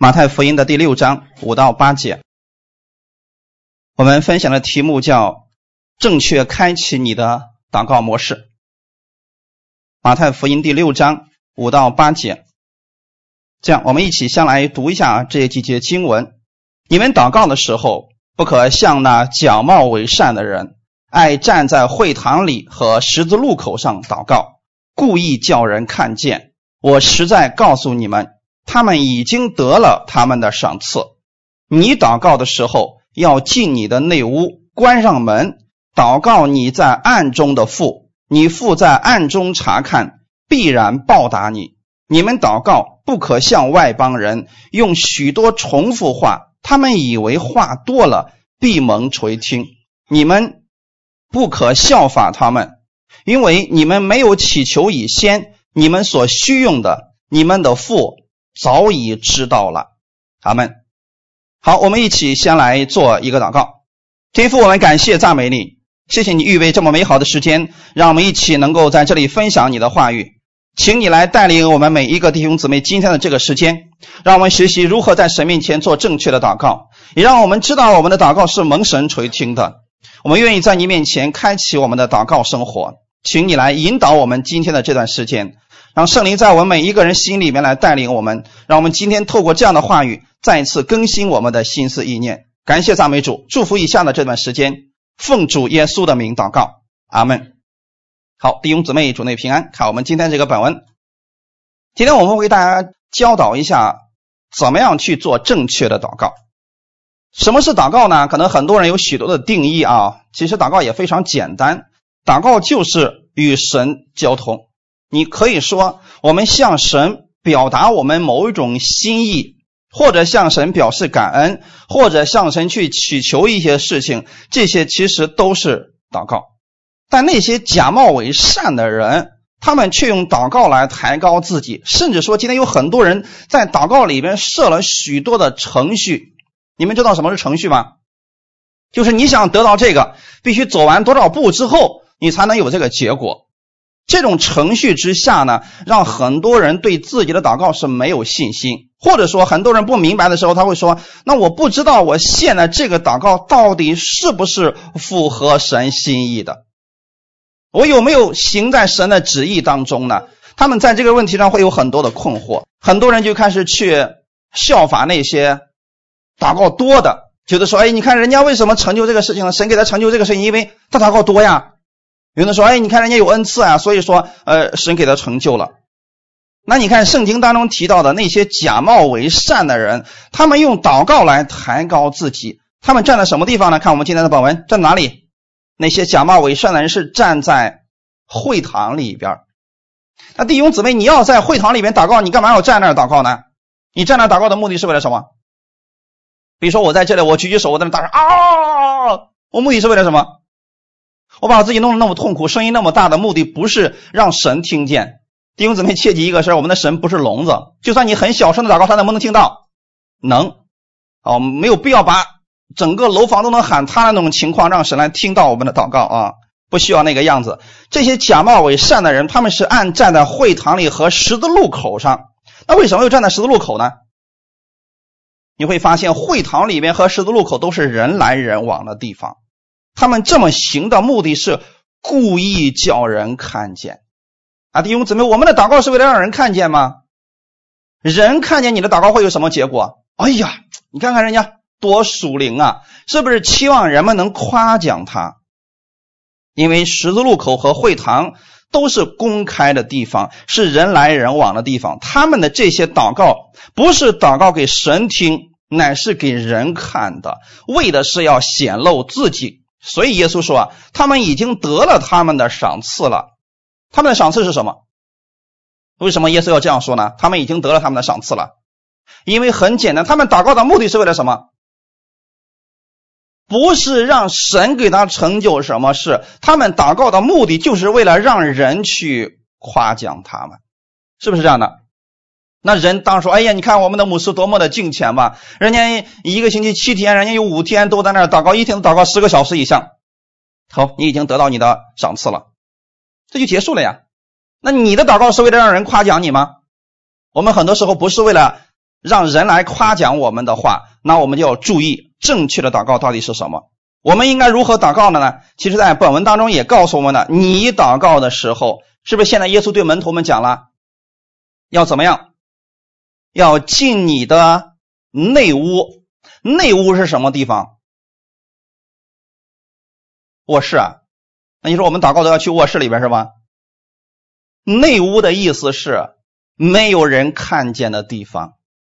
马太福音的第六章五到八节，我们分享的题目叫“正确开启你的祷告模式”。马太福音第六章五到八节，这样我们一起先来读一下这几节经文。你们祷告的时候，不可像那假冒为善的人，爱站在会堂里和十字路口上祷告，故意叫人看见。我实在告诉你们。他们已经得了他们的赏赐。你祷告的时候，要进你的内屋，关上门，祷告你在暗中的父。你父在暗中查看，必然报答你。你们祷告不可向外邦人，用许多重复话，他们以为话多了必蒙垂听。你们不可效法他们，因为你们没有祈求以先，你们所需用的，你们的父。早已知道了，阿门。好，我们一起先来做一个祷告。天父，我们感谢赞美你，谢谢你预备这么美好的时间，让我们一起能够在这里分享你的话语。请你来带领我们每一个弟兄姊妹今天的这个时间，让我们学习如何在神面前做正确的祷告，也让我们知道我们的祷告是蒙神垂听的。我们愿意在你面前开启我们的祷告生活，请你来引导我们今天的这段时间。让圣灵在我们每一个人心里面来带领我们，让我们今天透过这样的话语再次更新我们的心思意念。感谢赞美主，祝福以下的这段时间，奉主耶稣的名祷告，阿门。好，弟兄姊妹，主内平安。看我们今天这个本文，今天我们为大家教导一下怎么样去做正确的祷告。什么是祷告呢？可能很多人有许多的定义啊，其实祷告也非常简单，祷告就是与神交通。你可以说，我们向神表达我们某一种心意，或者向神表示感恩，或者向神去祈求一些事情，这些其实都是祷告。但那些假冒为善的人，他们却用祷告来抬高自己，甚至说，今天有很多人在祷告里边设了许多的程序。你们知道什么是程序吗？就是你想得到这个，必须走完多少步之后，你才能有这个结果。这种程序之下呢，让很多人对自己的祷告是没有信心，或者说很多人不明白的时候，他会说：“那我不知道我现在这个祷告到底是不是符合神心意的，我有没有行在神的旨意当中呢？”他们在这个问题上会有很多的困惑，很多人就开始去效法那些祷告多的，觉得说：“哎，你看人家为什么成就这个事情呢？神给他成就这个事情，因为他祷告多呀。”有人说：“哎，你看人家有恩赐啊，所以说，呃，神给他成就了。那你看圣经当中提到的那些假冒为善的人，他们用祷告来抬高自己，他们站在什么地方呢？看我们今天的本文，在哪里？那些假冒为善的人是站在会堂里边。那弟兄姊妹，你要在会堂里边祷告，你干嘛要站那儿祷告呢？你站那儿祷告的目的是为了什么？比如说我在这里，我举举手，我在那大声啊，我目的是为了什么？”我把自己弄得那么痛苦，声音那么大的目的不是让神听见。弟兄姊妹，切记一个事儿：我们的神不是聋子，就算你很小声的祷告，他能不能听到？能。哦，没有必要把整个楼房都能喊他的那种情况，让神来听到我们的祷告啊！不需要那个样子。这些假冒伪善的人，他们是按站在会堂里和十字路口上。那为什么又站在十字路口呢？你会发现，会堂里面和十字路口都是人来人往的地方。他们这么行的目的是故意叫人看见啊！弟兄姊妹，我们的祷告是为了让人看见吗？人看见你的祷告会有什么结果？哎呀，你看看人家多属灵啊！是不是期望人们能夸奖他？因为十字路口和会堂都是公开的地方，是人来人往的地方。他们的这些祷告不是祷告给神听，乃是给人看的，为的是要显露自己。所以耶稣说啊，他们已经得了他们的赏赐了。他们的赏赐是什么？为什么耶稣要这样说呢？他们已经得了他们的赏赐了，因为很简单，他们祷告的目的是为了什么？不是让神给他成就什么事，他们祷告的目的就是为了让人去夸奖他们，是不是这样的？那人当说：“哎呀，你看我们的牧师多么的敬虔吧！人家一个星期七天，人家有五天都在那儿祷告，一天祷告十个小时以上。好，你已经得到你的赏赐了，这就结束了呀。那你的祷告是为了让人夸奖你吗？我们很多时候不是为了让人来夸奖我们的话，那我们就要注意正确的祷告到底是什么。我们应该如何祷告的呢？其实，在本文当中也告诉我们了，你祷告的时候，是不是现在耶稣对门徒们讲了，要怎么样？要进你的内屋。内屋是什么地方？卧室啊。那你说我们祷告都要去卧室里边是吧？内屋的意思是没有人看见的地方。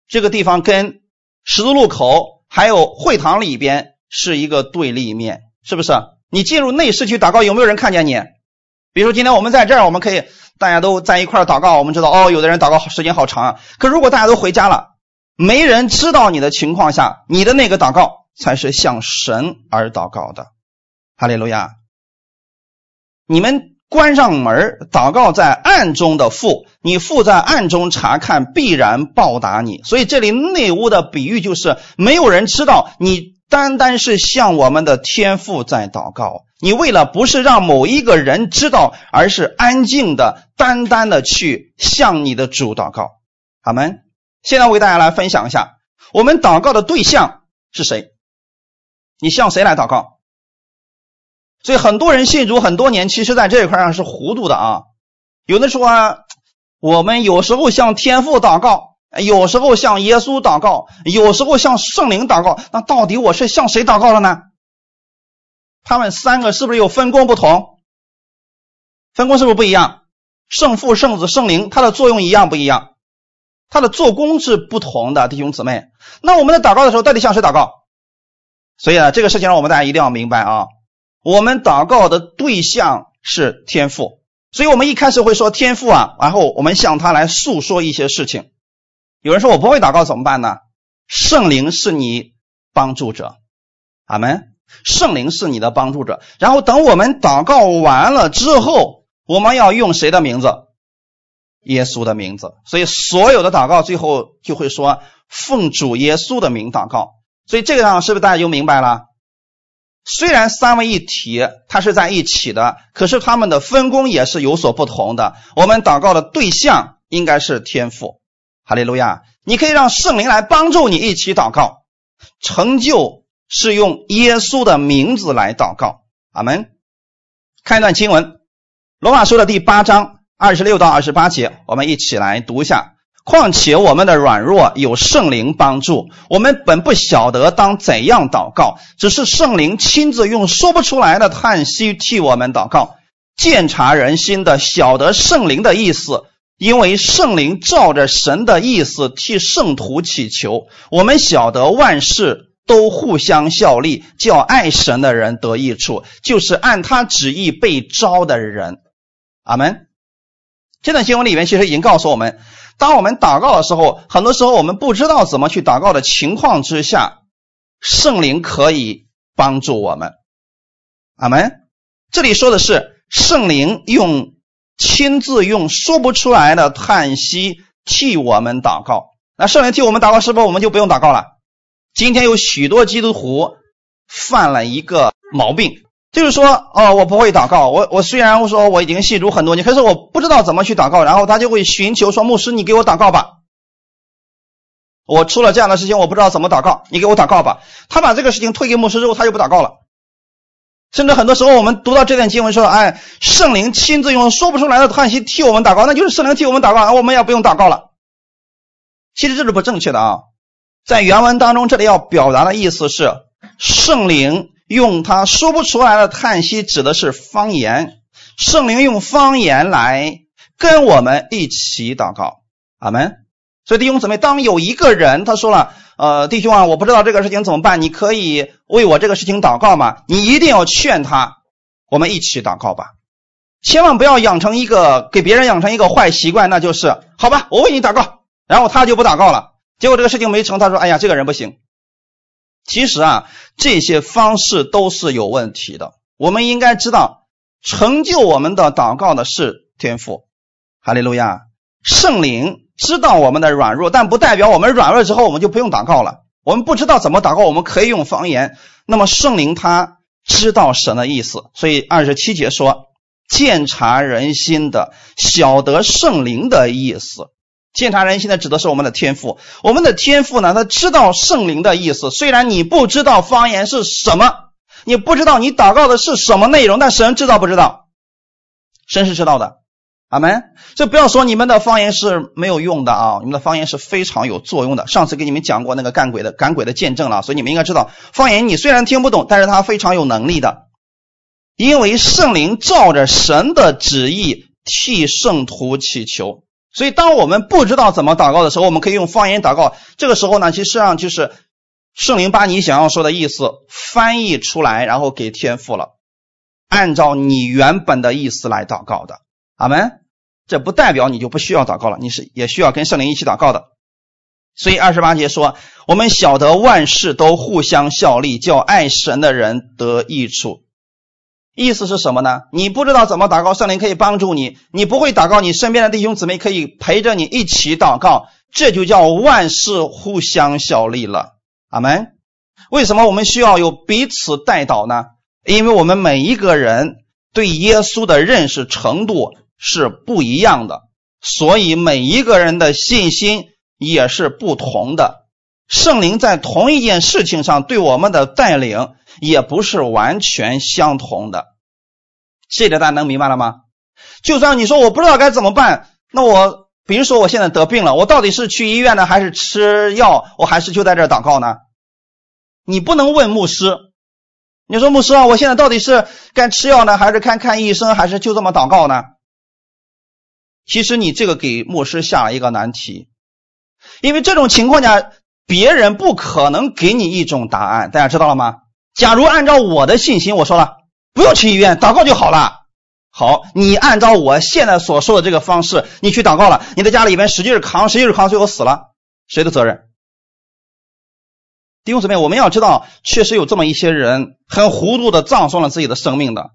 这个地方跟十字路口还有会堂里边是一个对立面，是不是？你进入内室去祷告，有没有人看见你？比如说今天我们在这儿，我们可以大家都在一块祷告。我们知道哦，有的人祷告时间好长啊。可如果大家都回家了，没人知道你的情况下，你的那个祷告才是向神而祷告的。哈利路亚！你们。关上门祷告在暗中的父，你父在暗中查看，必然报答你。所以这里内屋的比喻就是，没有人知道你单单是向我们的天父在祷告。你为了不是让某一个人知道，而是安静的、单单的去向你的主祷告。阿门。现在我给大家来分享一下，我们祷告的对象是谁？你向谁来祷告？所以很多人信主很多年，其实在这一块上是糊涂的啊。有的说，我们有时候向天父祷告，有时候向耶稣祷告，有时候向圣灵祷告。那到底我是向谁祷告了呢？他们三个是不是有分工不同？分工是不是不一样？圣父、圣子、圣灵，它的作用一样不一样？它的做工是不同的，弟兄姊妹。那我们在祷告的时候，到底向谁祷告？所以呢，这个事情让我们大家一定要明白啊。我们祷告的对象是天父，所以我们一开始会说天父啊，然后我们向他来诉说一些事情。有人说我不会祷告怎么办呢？圣灵是你帮助者，阿门。圣灵是你的帮助者。然后等我们祷告完了之后，我们要用谁的名字？耶稣的名字。所以所有的祷告最后就会说奉主耶稣的名祷告。所以这个上是不是大家就明白了？虽然三位一体，它是在一起的，可是他们的分工也是有所不同的。我们祷告的对象应该是天父，哈利路亚！你可以让圣灵来帮助你一起祷告，成就是用耶稣的名字来祷告。阿门。看一段经文，《罗马书》的第八章二十六到二十八节，我们一起来读一下。况且我们的软弱有圣灵帮助，我们本不晓得当怎样祷告，只是圣灵亲自用说不出来的叹息替我们祷告。鉴察人心的，晓得圣灵的意思，因为圣灵照着神的意思替圣徒祈求。我们晓得万事都互相效力，叫爱神的人得益处，就是按他旨意被招的人。阿门。这段经文里面其实已经告诉我们。当我们祷告的时候，很多时候我们不知道怎么去祷告的情况之下，圣灵可以帮助我们。阿门。这里说的是圣灵用亲自用说不出来的叹息替我们祷告。那圣灵替我们祷告，是不是我们就不用祷告了？今天有许多基督徒犯了一个毛病。就是说，哦，我不会祷告。我我虽然我说我已经信主很多年，可是我不知道怎么去祷告。然后他就会寻求说：“牧师，你给我祷告吧。”我出了这样的事情，我不知道怎么祷告，你给我祷告吧。他把这个事情推给牧师之后，他就不祷告了。甚至很多时候，我们读到这段经文说：“哎，圣灵亲自用说不出来的叹息替我们祷告，那就是圣灵替我们祷告，我们也不用祷告了。”其实这是不正确的啊。在原文当中，这里要表达的意思是圣灵。用他说不出来的叹息，指的是方言。圣灵用方言来跟我们一起祷告，阿门。所以弟兄姊妹，当有一个人他说了：“呃，弟兄啊，我不知道这个事情怎么办，你可以为我这个事情祷告吗？”你一定要劝他，我们一起祷告吧。千万不要养成一个给别人养成一个坏习惯，那就是好吧，我为你祷告，然后他就不祷告了，结果这个事情没成，他说：“哎呀，这个人不行。”其实啊，这些方式都是有问题的。我们应该知道，成就我们的祷告的是天赋。哈利路亚，圣灵知道我们的软弱，但不代表我们软弱之后我们就不用祷告了。我们不知道怎么祷告，我们可以用方言。那么圣灵他知道神的意思，所以二十七节说：“鉴察人心的，晓得圣灵的意思。”鉴察人心的指的是我们的天赋。我们的天赋呢，他知道圣灵的意思。虽然你不知道方言是什么，你不知道你祷告的是什么内容，但神知道不知道？神是知道的。阿门。这不要说你们的方言是没有用的啊，你们的方言是非常有作用的。上次给你们讲过那个干鬼的赶鬼的见证了，所以你们应该知道，方言你虽然听不懂，但是它非常有能力的，因为圣灵照着神的旨意替圣徒祈求。所以，当我们不知道怎么祷告的时候，我们可以用方言祷告。这个时候呢，其实上就是圣灵把你想要说的意思翻译出来，然后给天赋了，按照你原本的意思来祷告的。阿门。这不代表你就不需要祷告了，你是也需要跟圣灵一起祷告的。所以二十八节说：“我们晓得万事都互相效力，叫爱神的人得益处。”意思是什么呢？你不知道怎么祷告，圣灵可以帮助你；你不会祷告，你身边的弟兄姊妹可以陪着你一起祷告，这就叫万事互相效力了。阿门。为什么我们需要有彼此代祷呢？因为我们每一个人对耶稣的认识程度是不一样的，所以每一个人的信心也是不同的。圣灵在同一件事情上对我们的带领也不是完全相同的。这点大家能明白了吗？就算你说我不知道该怎么办，那我比如说我现在得病了，我到底是去医院呢，还是吃药，我还是就在这祷告呢？你不能问牧师，你说牧师啊，我现在到底是该吃药呢，还是看看医生，还是就这么祷告呢？其实你这个给牧师下了一个难题，因为这种情况下，别人不可能给你一种答案，大家知道了吗？假如按照我的信心，我说了。不用去医院，祷告就好了。好，你按照我现在所说的这个方式，你去祷告了，你在家里边使劲扛，使劲扛，最后死了，谁的责任？弟兄姊妹，我们要知道，确实有这么一些人，很糊涂的葬送了自己的生命的。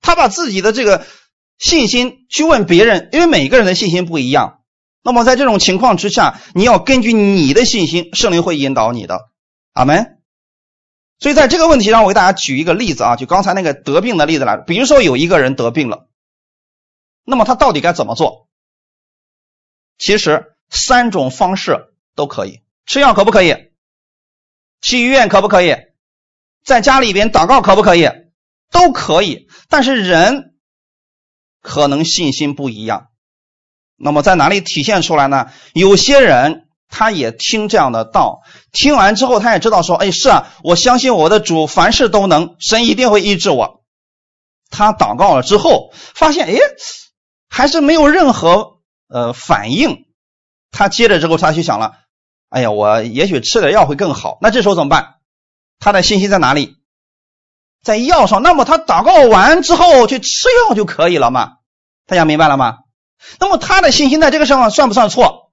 他把自己的这个信心去问别人，因为每个人的信心不一样。那么在这种情况之下，你要根据你的信心，圣灵会引导你的。阿门。所以在这个问题上，我给大家举一个例子啊，就刚才那个得病的例子来。比如说有一个人得病了，那么他到底该怎么做？其实三种方式都可以：吃药可不可以？去医院可不可以？在家里边祷告可不可以？都可以。但是人可能信心不一样。那么在哪里体现出来呢？有些人。他也听这样的道，听完之后，他也知道说：“哎，是啊，我相信我的主凡事都能，神一定会医治我。”他祷告了之后，发现哎，还是没有任何呃反应。他接着之后，他就想了：“哎呀，我也许吃点药会更好。”那这时候怎么办？他的信心在哪里？在药上。那么他祷告完之后去吃药就可以了嘛？大家明白了吗？那么他的信心在这个上算不算错？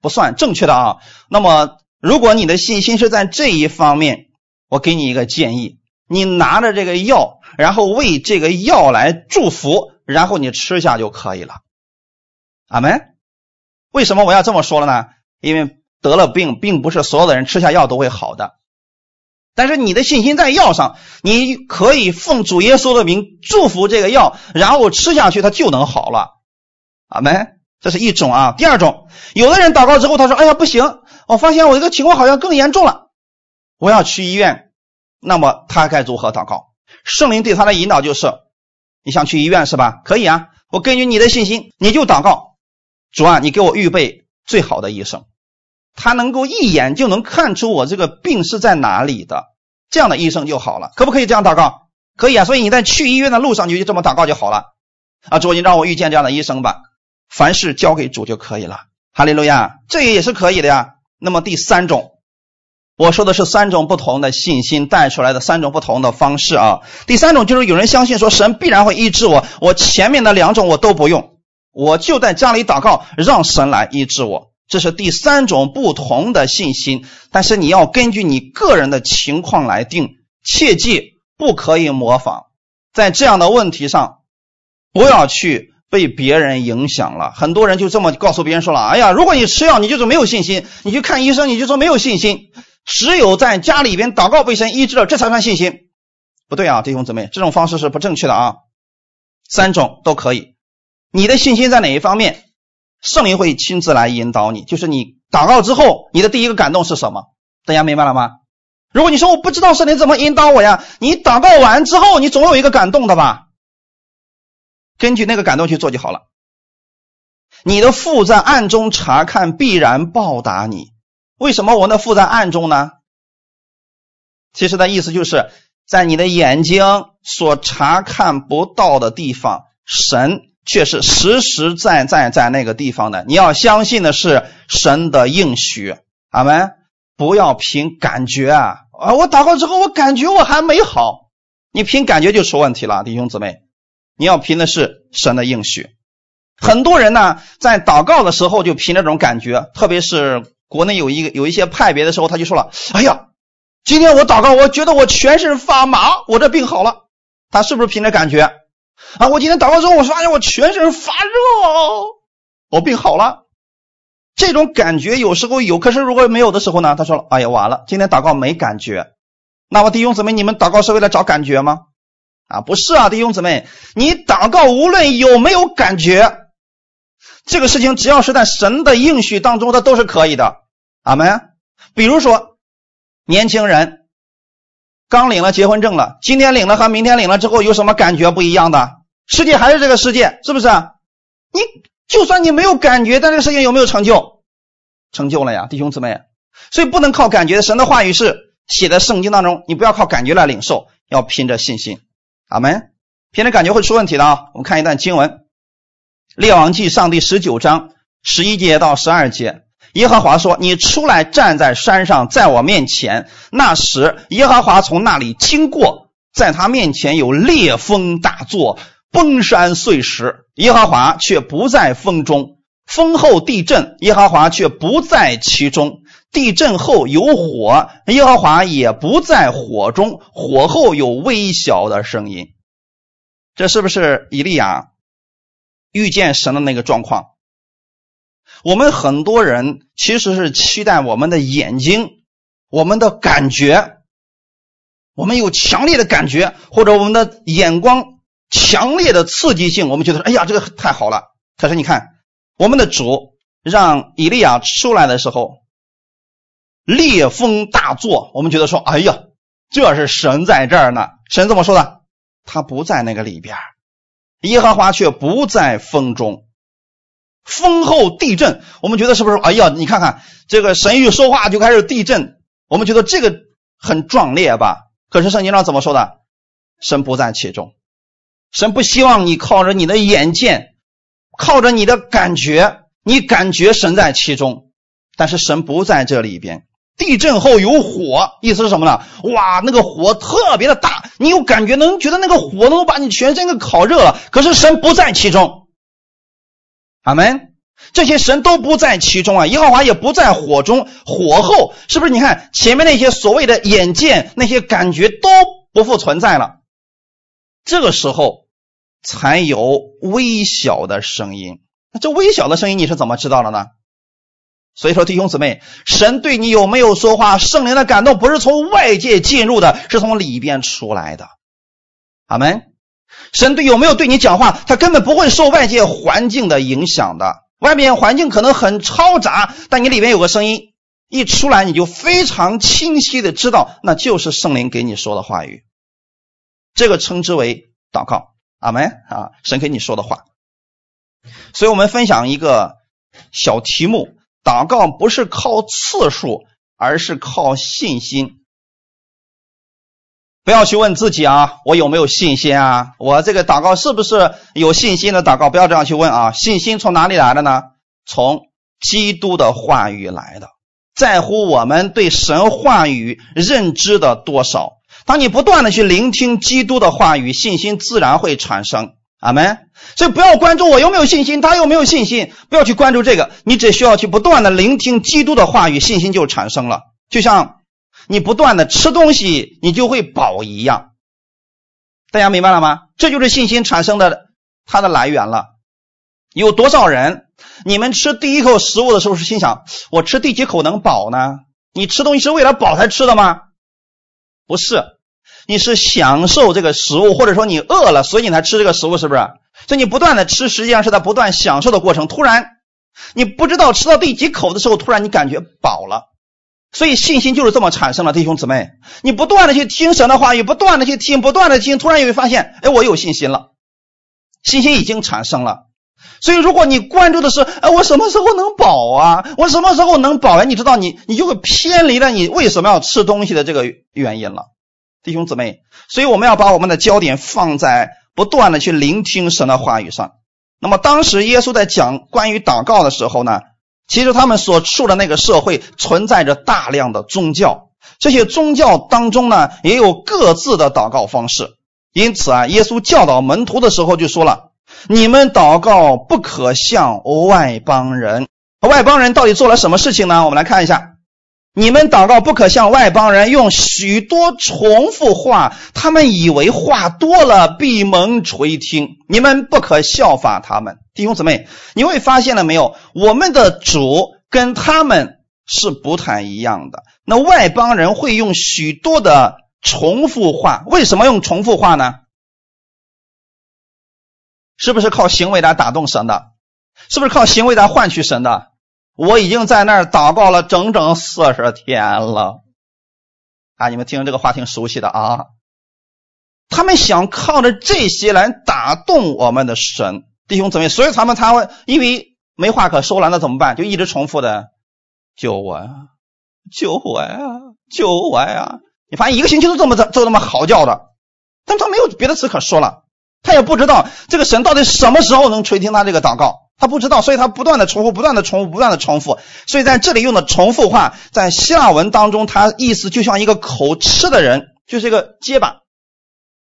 不算正确的啊。那么，如果你的信心是在这一方面，我给你一个建议：你拿着这个药，然后为这个药来祝福，然后你吃下就可以了。阿门。为什么我要这么说了呢？因为得了病，并不是所有的人吃下药都会好的。但是你的信心在药上，你可以奉主耶稣的名祝福这个药，然后吃下去，它就能好了。阿门。这是一种啊，第二种，有的人祷告之后，他说：“哎呀，不行，我发现我这个情况好像更严重了，我要去医院。”那么他该如何祷告？圣灵对他的引导就是：你想去医院是吧？可以啊，我根据你的信心，你就祷告，主啊，你给我预备最好的医生，他能够一眼就能看出我这个病是在哪里的，这样的医生就好了。可不可以这样祷告？可以啊。所以你在去医院的路上，你就这么祷告就好了。啊，主，你让我遇见这样的医生吧。凡事交给主就可以了，哈利路亚，这也是可以的呀。那么第三种，我说的是三种不同的信心带出来的三种不同的方式啊。第三种就是有人相信说神必然会医治我，我前面的两种我都不用，我就在家里祷告，让神来医治我。这是第三种不同的信心，但是你要根据你个人的情况来定，切记不可以模仿。在这样的问题上，不要去。被别人影响了，很多人就这么告诉别人说了：“哎呀，如果你吃药，你就是没有信心；你去看医生，你就说没有信心。只有在家里边祷告被神医治了，这才算信心。”不对啊，弟兄姊妹，这种方式是不正确的啊。三种都可以，你的信心在哪一方面，圣灵会亲自来引导你。就是你祷告之后，你的第一个感动是什么？大家明白了吗？如果你说我不知道圣灵怎么引导我呀，你祷告完之后，你总有一个感动的吧？根据那个感动去做就好了。你的父在暗中查看，必然报答你。为什么我的父在暗中呢？其实的意思就是在你的眼睛所查看不到的地方，神却是实实在在在那个地方的。你要相信的是神的应许，阿门。不要凭感觉啊！啊，我祷告之后，我感觉我还没好，你凭感觉就出问题了，弟兄姊妹。你要凭的是神的应许。很多人呢，在祷告的时候就凭这种感觉，特别是国内有一个有一些派别的时候，他就说了：“哎呀，今天我祷告，我觉得我全身发麻，我这病好了。”他是不是凭着感觉啊？我今天祷告之后，我发现我全身发热，我病好了。这种感觉有时候有，可是如果没有的时候呢？他说了：“哎呀，完了，今天祷告没感觉。”那么弟兄姊妹，你们祷告是为了找感觉吗？啊，不是啊，弟兄姊妹，你祷告无论有没有感觉，这个事情只要是在神的应许当中，它都是可以的。阿门。比如说，年轻人刚领了结婚证了，今天领了和明天领了之后有什么感觉不一样的？世界还是这个世界，是不是？你。就算你没有感觉，但这个事情有没有成就？成就了呀，弟兄姊妹。所以不能靠感觉，神的话语是写在圣经当中，你不要靠感觉来领受，要凭着信心。阿门。凭着感觉会出问题的啊！我们看一段经文，《列王记上》第十九章十一节到十二节。耶和华说：“你出来站在山上，在我面前。那时，耶和华从那里经过，在他面前有烈风大作。”崩山碎石，耶和华却不在风中；风后地震，耶和华却不在其中；地震后有火，耶和华也不在火中；火后有微小的声音。这是不是以利亚遇见神的那个状况？我们很多人其实是期待我们的眼睛、我们的感觉，我们有强烈的感觉，或者我们的眼光。强烈的刺激性，我们觉得，哎呀，这个太好了。可是你看，我们的主让以利亚出来的时候，烈风大作，我们觉得说，哎呀，这是神在这儿呢。神怎么说的？他不在那个里边，耶和华却不在风中。风后地震，我们觉得是不是？哎呀，你看看这个神一说话就开始地震，我们觉得这个很壮烈吧？可是圣经上怎么说的？神不在其中。神不希望你靠着你的眼见，靠着你的感觉，你感觉神在其中，但是神不在这里边。地震后有火，意思是什么呢？哇，那个火特别的大，你有感觉，能觉得那个火能把你全身给烤热了。可是神不在其中，阿门。这些神都不在其中啊，耶和华也不在火中。火后是不是？你看前面那些所谓的眼见，那些感觉都不复存在了。这个时候才有微小的声音，那这微小的声音你是怎么知道的呢？所以说弟兄姊妹，神对你有没有说话？圣灵的感动不是从外界进入的，是从里边出来的。阿门。神对有没有对你讲话？他根本不会受外界环境的影响的。外面环境可能很嘈杂，但你里边有个声音一出来，你就非常清晰的知道，那就是圣灵给你说的话语。这个称之为祷告，阿门啊！神给你说的话，所以我们分享一个小题目：祷告不是靠次数，而是靠信心。不要去问自己啊，我有没有信心啊？我这个祷告是不是有信心的祷告？不要这样去问啊！信心从哪里来的呢？从基督的话语来的，在乎我们对神话语认知的多少。当你不断的去聆听基督的话语，信心自然会产生。阿门。所以不要关注我有没有信心，他有没有信心，不要去关注这个。你只需要去不断的聆听基督的话语，信心就产生了。就像你不断的吃东西，你就会饱一样。大家明白了吗？这就是信心产生的它的来源了。有多少人，你们吃第一口食物的时候是心想：我吃第几口能饱呢？你吃东西是为了饱才吃的吗？不是。你是享受这个食物，或者说你饿了，所以你才吃这个食物，是不是？所以你不断的吃，实际上是在不断享受的过程。突然你不知道吃到第几口的时候，突然你感觉饱了。所以信心就是这么产生的，弟兄姊妹，你不断的去听神的话语，不断的去听，不断的听，突然你会发现，哎，我有信心了，信心已经产生了。所以如果你关注的是，哎，我什么时候能饱啊？我什么时候能饱呀？你知道，你你就会偏离了你为什么要吃东西的这个原因了，弟兄姊妹。所以我们要把我们的焦点放在不断的去聆听神的话语上。那么当时耶稣在讲关于祷告的时候呢？其实他们所处的那个社会存在着大量的宗教，这些宗教当中呢也有各自的祷告方式。因此啊，耶稣教导门徒的时候就说了：“你们祷告不可像外邦人。外邦人到底做了什么事情呢？我们来看一下。”你们祷告不可像外邦人用许多重复话，他们以为话多了闭门垂听。你们不可效法他们，弟兄姊妹，你会发现了没有？我们的主跟他们是不太一样的。那外邦人会用许多的重复话，为什么用重复话呢？是不是靠行为来打动神的？是不是靠行为来换取神的？我已经在那儿祷告了整整四十天了，啊！你们听这个话挺熟悉的啊。他们想靠着这些来打动我们的神，弟兄姊妹，所以他们才会因为没话可说了，那怎么办？就一直重复的救我呀，救我呀，救我呀！你发现一个星期都这么这这么嚎叫的，但他没有别的词可说了，他也不知道这个神到底什么时候能垂听他这个祷告。他不知道，所以他不断的重复，不断的重复，不断的重复。所以在这里用的重复话，在希腊文当中，它意思就像一个口吃的人，就是一个结巴，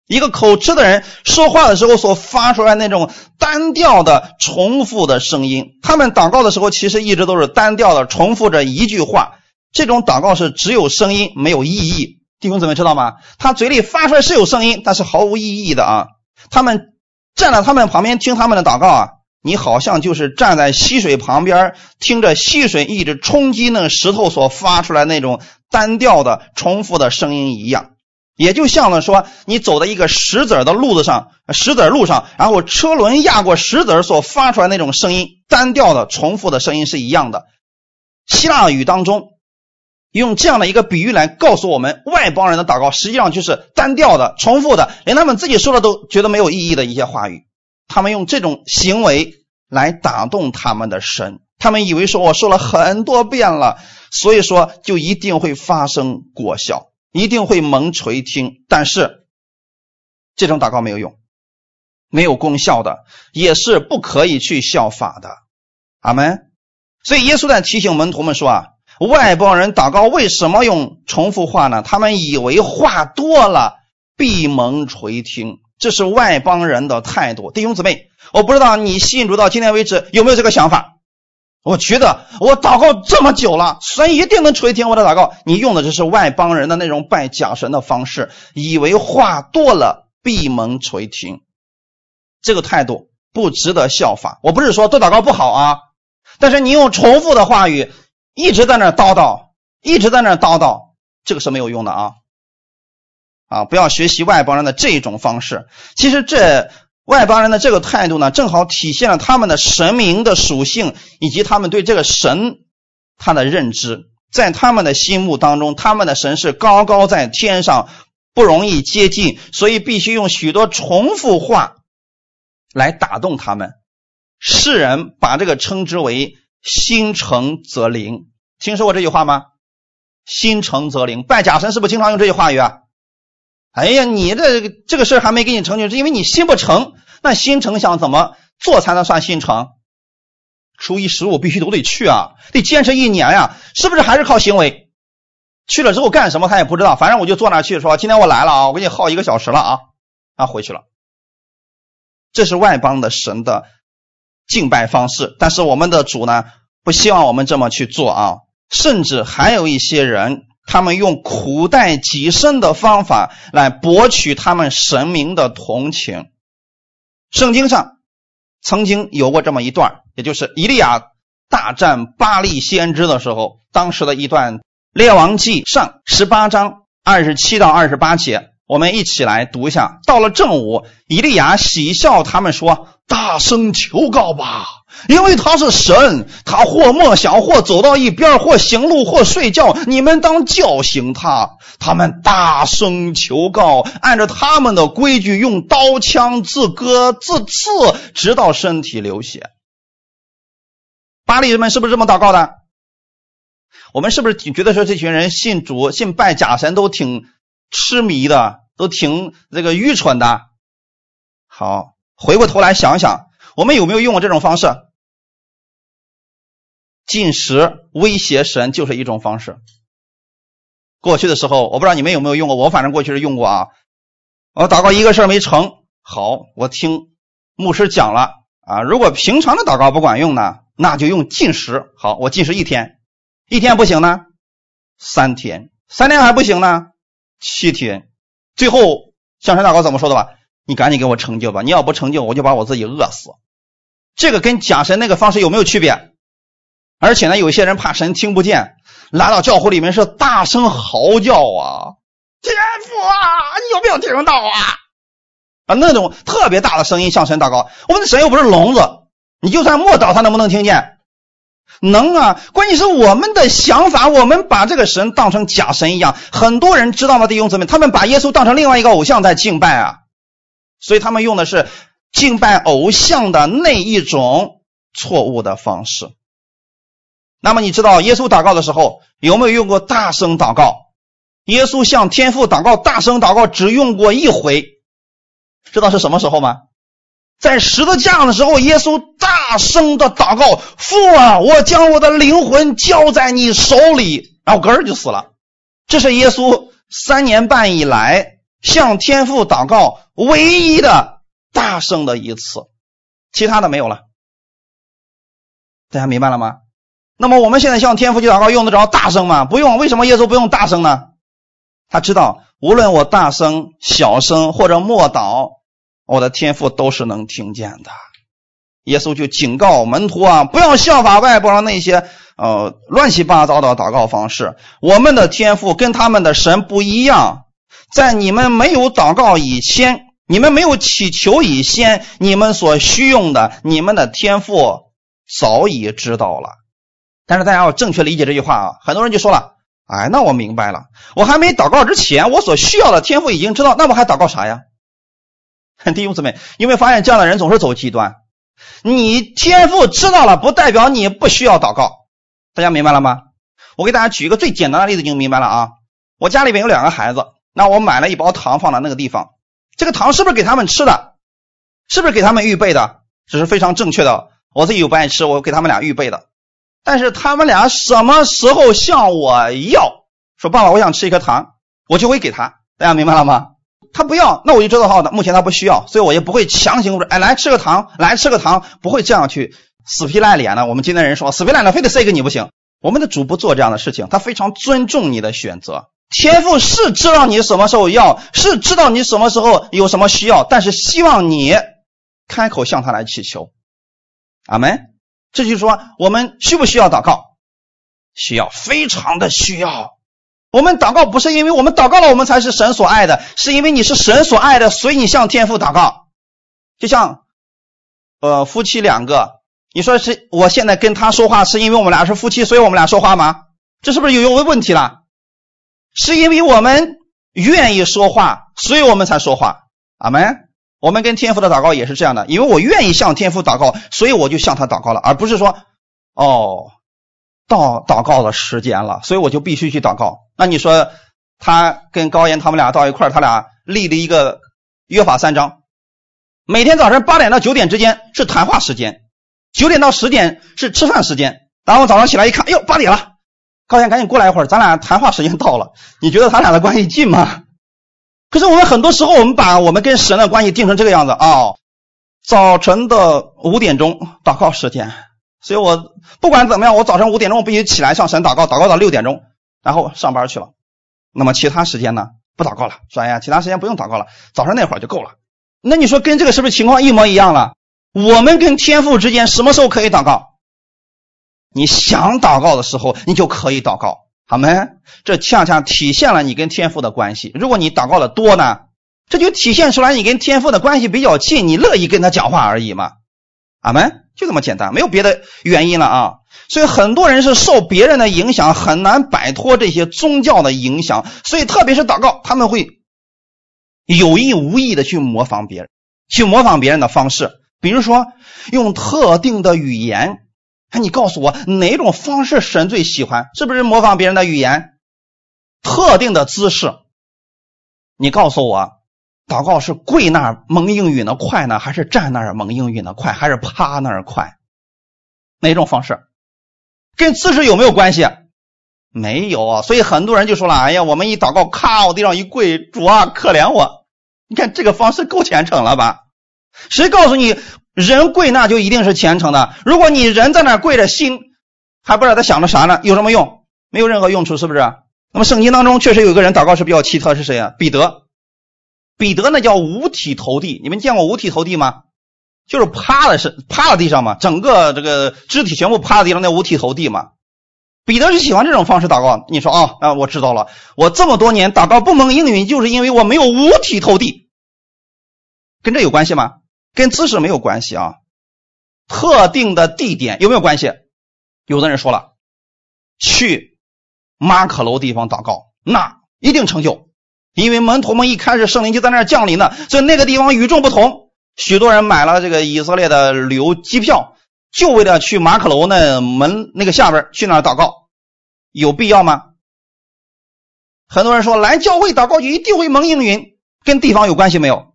一个口吃的人说话的时候所发出来那种单调的重复的声音。他们祷告的时候，其实一直都是单调的重复着一句话。这种祷告是只有声音没有意义。弟兄姊妹知道吗？他嘴里发出来是有声音，但是毫无意义的啊。他们站在他们旁边听他们的祷告啊。你好像就是站在溪水旁边，听着溪水一直冲击那石头所发出来那种单调的重复的声音一样，也就像了说你走在一个石子的路子上，石子路上，然后车轮压过石子所发出来那种声音，单调的重复的声音是一样的。希腊语当中用这样的一个比喻来告诉我们，外邦人的祷告实际上就是单调的、重复的，连他们自己说的都觉得没有意义的一些话语。他们用这种行为来打动他们的神，他们以为说我说了很多遍了，所以说就一定会发生果效，一定会蒙垂听。但是这种祷告没有用，没有功效的，也是不可以去效法的。阿门。所以耶稣在提醒门徒们说啊，外邦人祷告为什么用重复话呢？他们以为话多了必蒙垂听。这是外邦人的态度，弟兄姊妹，我不知道你信主到今天为止有没有这个想法？我觉得我祷告这么久了，神一定能垂听我的祷告。你用的这是外邦人的那种拜假神的方式，以为话多了闭门垂听，这个态度不值得效法。我不是说多祷告不好啊，但是你用重复的话语一直在那叨叨，一直在那叨叨，这个是没有用的啊。啊，不要学习外邦人的这种方式。其实这外邦人的这个态度呢，正好体现了他们的神明的属性，以及他们对这个神他的认知。在他们的心目当中，他们的神是高高在天上，不容易接近，所以必须用许多重复话来打动他们。世人把这个称之为“心诚则灵”，听说过这句话吗？“心诚则灵”，拜假神是不是经常用这句话语啊？哎呀，你这这个事还没给你成就，是因为你心不诚。那心诚想怎么做才能算心诚？初一十五必须都得去啊，得坚持一年呀，是不是？还是靠行为？去了之后干什么他也不知道，反正我就坐那去说，今天我来了啊，我给你耗一个小时了啊，啊回去了。这是外邦的神的敬拜方式，但是我们的主呢，不希望我们这么去做啊，甚至还有一些人。他们用苦待己身的方法来博取他们神明的同情。圣经上曾经有过这么一段，也就是以利亚大战巴利先知的时候，当时的一段《列王记上》十八章二十七到二十八节，我们一起来读一下。到了正午，以利亚喜笑他们说：“大声求告吧，因为他是神，他或默想，或走到一边，或行路，或睡觉。你们当叫醒他。他们大声求告，按照他们的规矩，用刀枪自割自刺，直到身体流血。巴黎人们是不是这么祷告的？我们是不是觉得说这群人信主、信拜假神都挺痴迷的，都挺这个愚蠢的？好，回过头来想想，我们有没有用过这种方式？进食威胁神就是一种方式。过去的时候，我不知道你们有没有用过，我反正过去是用过啊。我祷告一个事儿没成，好，我听牧师讲了啊。如果平常的祷告不管用呢，那就用进食。好，我进食一天，一天不行呢，三天，三天还不行呢，七天，最后向神祷告怎么说的吧？你赶紧给我成就吧！你要不成就，我就把我自己饿死。这个跟假神那个方式有没有区别？而且呢，有些人怕神听不见，来到教会里面是大声嚎叫啊！天父啊，你有没有听到啊？啊，那种特别大的声音向神祷告。我们的神又不是聋子，你就算默祷，他能不能听见？能啊！关键是我们的想法，我们把这个神当成假神一样。很多人知道吗？弟兄姊妹，他们把耶稣当成另外一个偶像在敬拜啊，所以他们用的是敬拜偶像的那一种错误的方式。那么你知道耶稣祷告的时候有没有用过大声祷告？耶稣向天父祷告，大声祷告只用过一回，知道是什么时候吗？在十字架上的时候，耶稣大声的祷告：“父啊，我将我的灵魂交在你手里。”然后嗝儿就死了。这是耶稣三年半以来向天父祷告唯一的大声的一次，其他的没有了。大家明白了吗？那么我们现在向天父去祷告，用得着大声吗？不用。为什么耶稣不用大声呢？他知道，无论我大声、小声或者默祷，我的天父都是能听见的。耶稣就警告门徒啊，不要效法外邦那些呃乱七八糟的祷告方式。我们的天父跟他们的神不一样，在你们没有祷告以前，你们没有祈求以前，你们所需用的，你们的天赋早已知道了。但是大家要正确理解这句话啊！很多人就说了：“哎，那我明白了，我还没祷告之前，我所需要的天赋已经知道，那我还祷告啥呀？” 弟兄姊妹，有没有发现这样的人总是走极端？你天赋知道了，不代表你不需要祷告。大家明白了吗？我给大家举一个最简单的例子，你就明白了啊！我家里边有两个孩子，那我买了一包糖放在那个地方，这个糖是不是给他们吃的？是不是给他们预备的？这是非常正确的。我自己又不爱吃，我给他们俩预备的。但是他们俩什么时候向我要说爸爸，我想吃一颗糖，我就会给他。大家明白了吗？他不要，那我就知道好的，目前他不需要，所以我也不会强行说，哎，来吃个糖，来吃个糖，不会这样去死皮赖脸的。我们今天人说死皮赖脸，非得塞给你不行。我们的主不做这样的事情，他非常尊重你的选择。天赋是知道你什么时候要，是知道你什么时候有什么需要，但是希望你开口向他来祈求。阿门。这就是说，我们需不需要祷告？需要，非常的需要。我们祷告不是因为我们祷告了，我们才是神所爱的，是因为你是神所爱的，所以你向天父祷告。就像，呃，夫妻两个，你说是我现在跟他说话，是因为我们俩是夫妻，所以我们俩说话吗？这是不是有有问题了？是因为我们愿意说话，所以我们才说话。阿门。我们跟天父的祷告也是这样的，因为我愿意向天父祷告，所以我就向他祷告了，而不是说，哦，到祷告的时间了，所以我就必须去祷告。那你说，他跟高岩他们俩到一块他俩立了一个约法三章，每天早晨八点到九点之间是谈话时间，九点到十点是吃饭时间。然后早上起来一看，哎呦，八点了，高岩赶紧过来一会儿，咱俩谈话时间到了。你觉得他俩的关系近吗？可是我们很多时候，我们把我们跟神的关系定成这个样子啊，早晨的五点钟祷告时间，所以我不管怎么样，我早晨五点钟我必须起来向神祷告，祷告到六点钟，然后上班去了。那么其他时间呢，不祷告了，说哎呀，其他时间不用祷告了，早上那会儿就够了。那你说跟这个是不是情况一模一样了？我们跟天父之间什么时候可以祷告？你想祷告的时候，你就可以祷告。好没？这恰恰体现了你跟天父的关系。如果你祷告的多呢，这就体现出来你跟天父的关系比较近，你乐意跟他讲话而已嘛。阿门，就这么简单，没有别的原因了啊。所以很多人是受别人的影响，很难摆脱这些宗教的影响。所以特别是祷告，他们会有意无意的去模仿别人，去模仿别人的方式，比如说用特定的语言。哎，你告诉我哪种方式神最喜欢？是不是模仿别人的语言？特定的姿势？你告诉我，祷告是跪那儿蒙应允的快呢，还是站那儿蒙应允的快，还是趴那儿快？哪种方式？跟姿势有没有关系？没有啊。所以很多人就说了：“哎呀，我们一祷告，咔往地上一跪，主啊，可怜我！”你看这个方式够虔诚了吧？谁告诉你？人跪那就一定是虔诚的。如果你人在那跪着，心还不知道他想着啥呢，有什么用？没有任何用处，是不是？那么圣经当中确实有一个人祷告是比较奇特，是谁啊？彼得。彼得那叫五体投地。你们见过五体投地吗？就是趴的是趴在地上嘛，整个这个肢体全部趴在地上，那五体投地嘛。彼得是喜欢这种方式祷告。你说啊啊，我知道了。我这么多年祷告不蒙应允，就是因为我没有五体投地，跟这有关系吗？跟姿势没有关系啊，特定的地点有没有关系？有的人说了，去马可楼地方祷告，那一定成就，因为门徒们一开始圣灵就在那儿降临呢，所以那个地方与众不同。许多人买了这个以色列的旅游机票，就为了去马可楼那门那个下边去那儿祷告，有必要吗？很多人说来教会祷告就一定会蒙应允，跟地方有关系没有？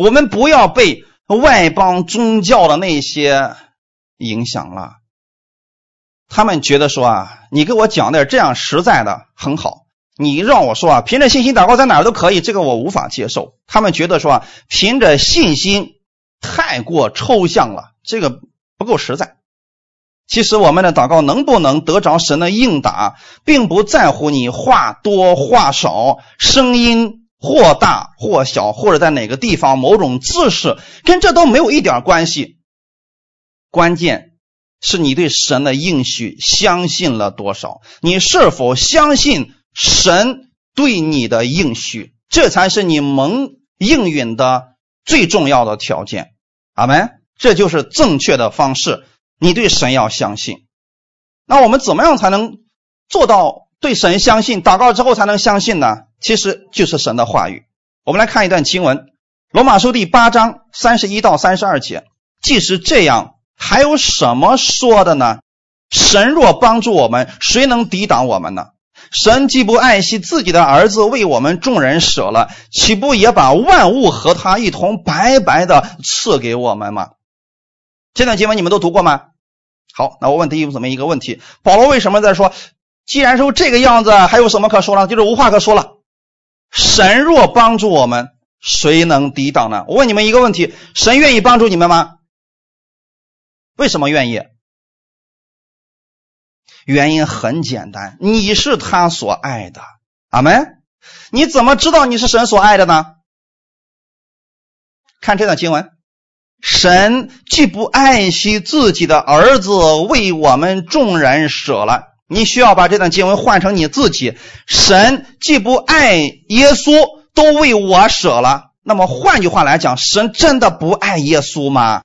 我们不要被外邦宗教的那些影响了。他们觉得说啊，你给我讲点这样实在的很好。你让我说啊，凭着信心祷告在哪儿都可以，这个我无法接受。他们觉得说啊，凭着信心太过抽象了，这个不够实在。其实我们的祷告能不能得着神的应答，并不在乎你话多话少，声音。或大或小，或者在哪个地方，某种姿势，跟这都没有一点关系。关键是你对神的应许相信了多少，你是否相信神对你的应许，这才是你蒙应允的最重要的条件。阿门。这就是正确的方式，你对神要相信。那我们怎么样才能做到对神相信？祷告之后才能相信呢？其实就是神的话语。我们来看一段经文，《罗马书》第八章三十一到三十二节。即使这样，还有什么说的呢？神若帮助我们，谁能抵挡我们呢？神既不爱惜自己的儿子，为我们众人舍了，岂不也把万物和他一同白白的赐给我们吗？这段经文你们都读过吗？好，那我问第一这么一个问题：保罗为什么在说，既然说这个样子，还有什么可说了？就是无话可说了。神若帮助我们，谁能抵挡呢？我问你们一个问题：神愿意帮助你们吗？为什么愿意？原因很简单，你是他所爱的。阿门。你怎么知道你是神所爱的呢？看这段经文：神既不爱惜自己的儿子，为我们众人舍了。你需要把这段经文换成你自己。神既不爱耶稣，都为我舍了。那么换句话来讲，神真的不爱耶稣吗？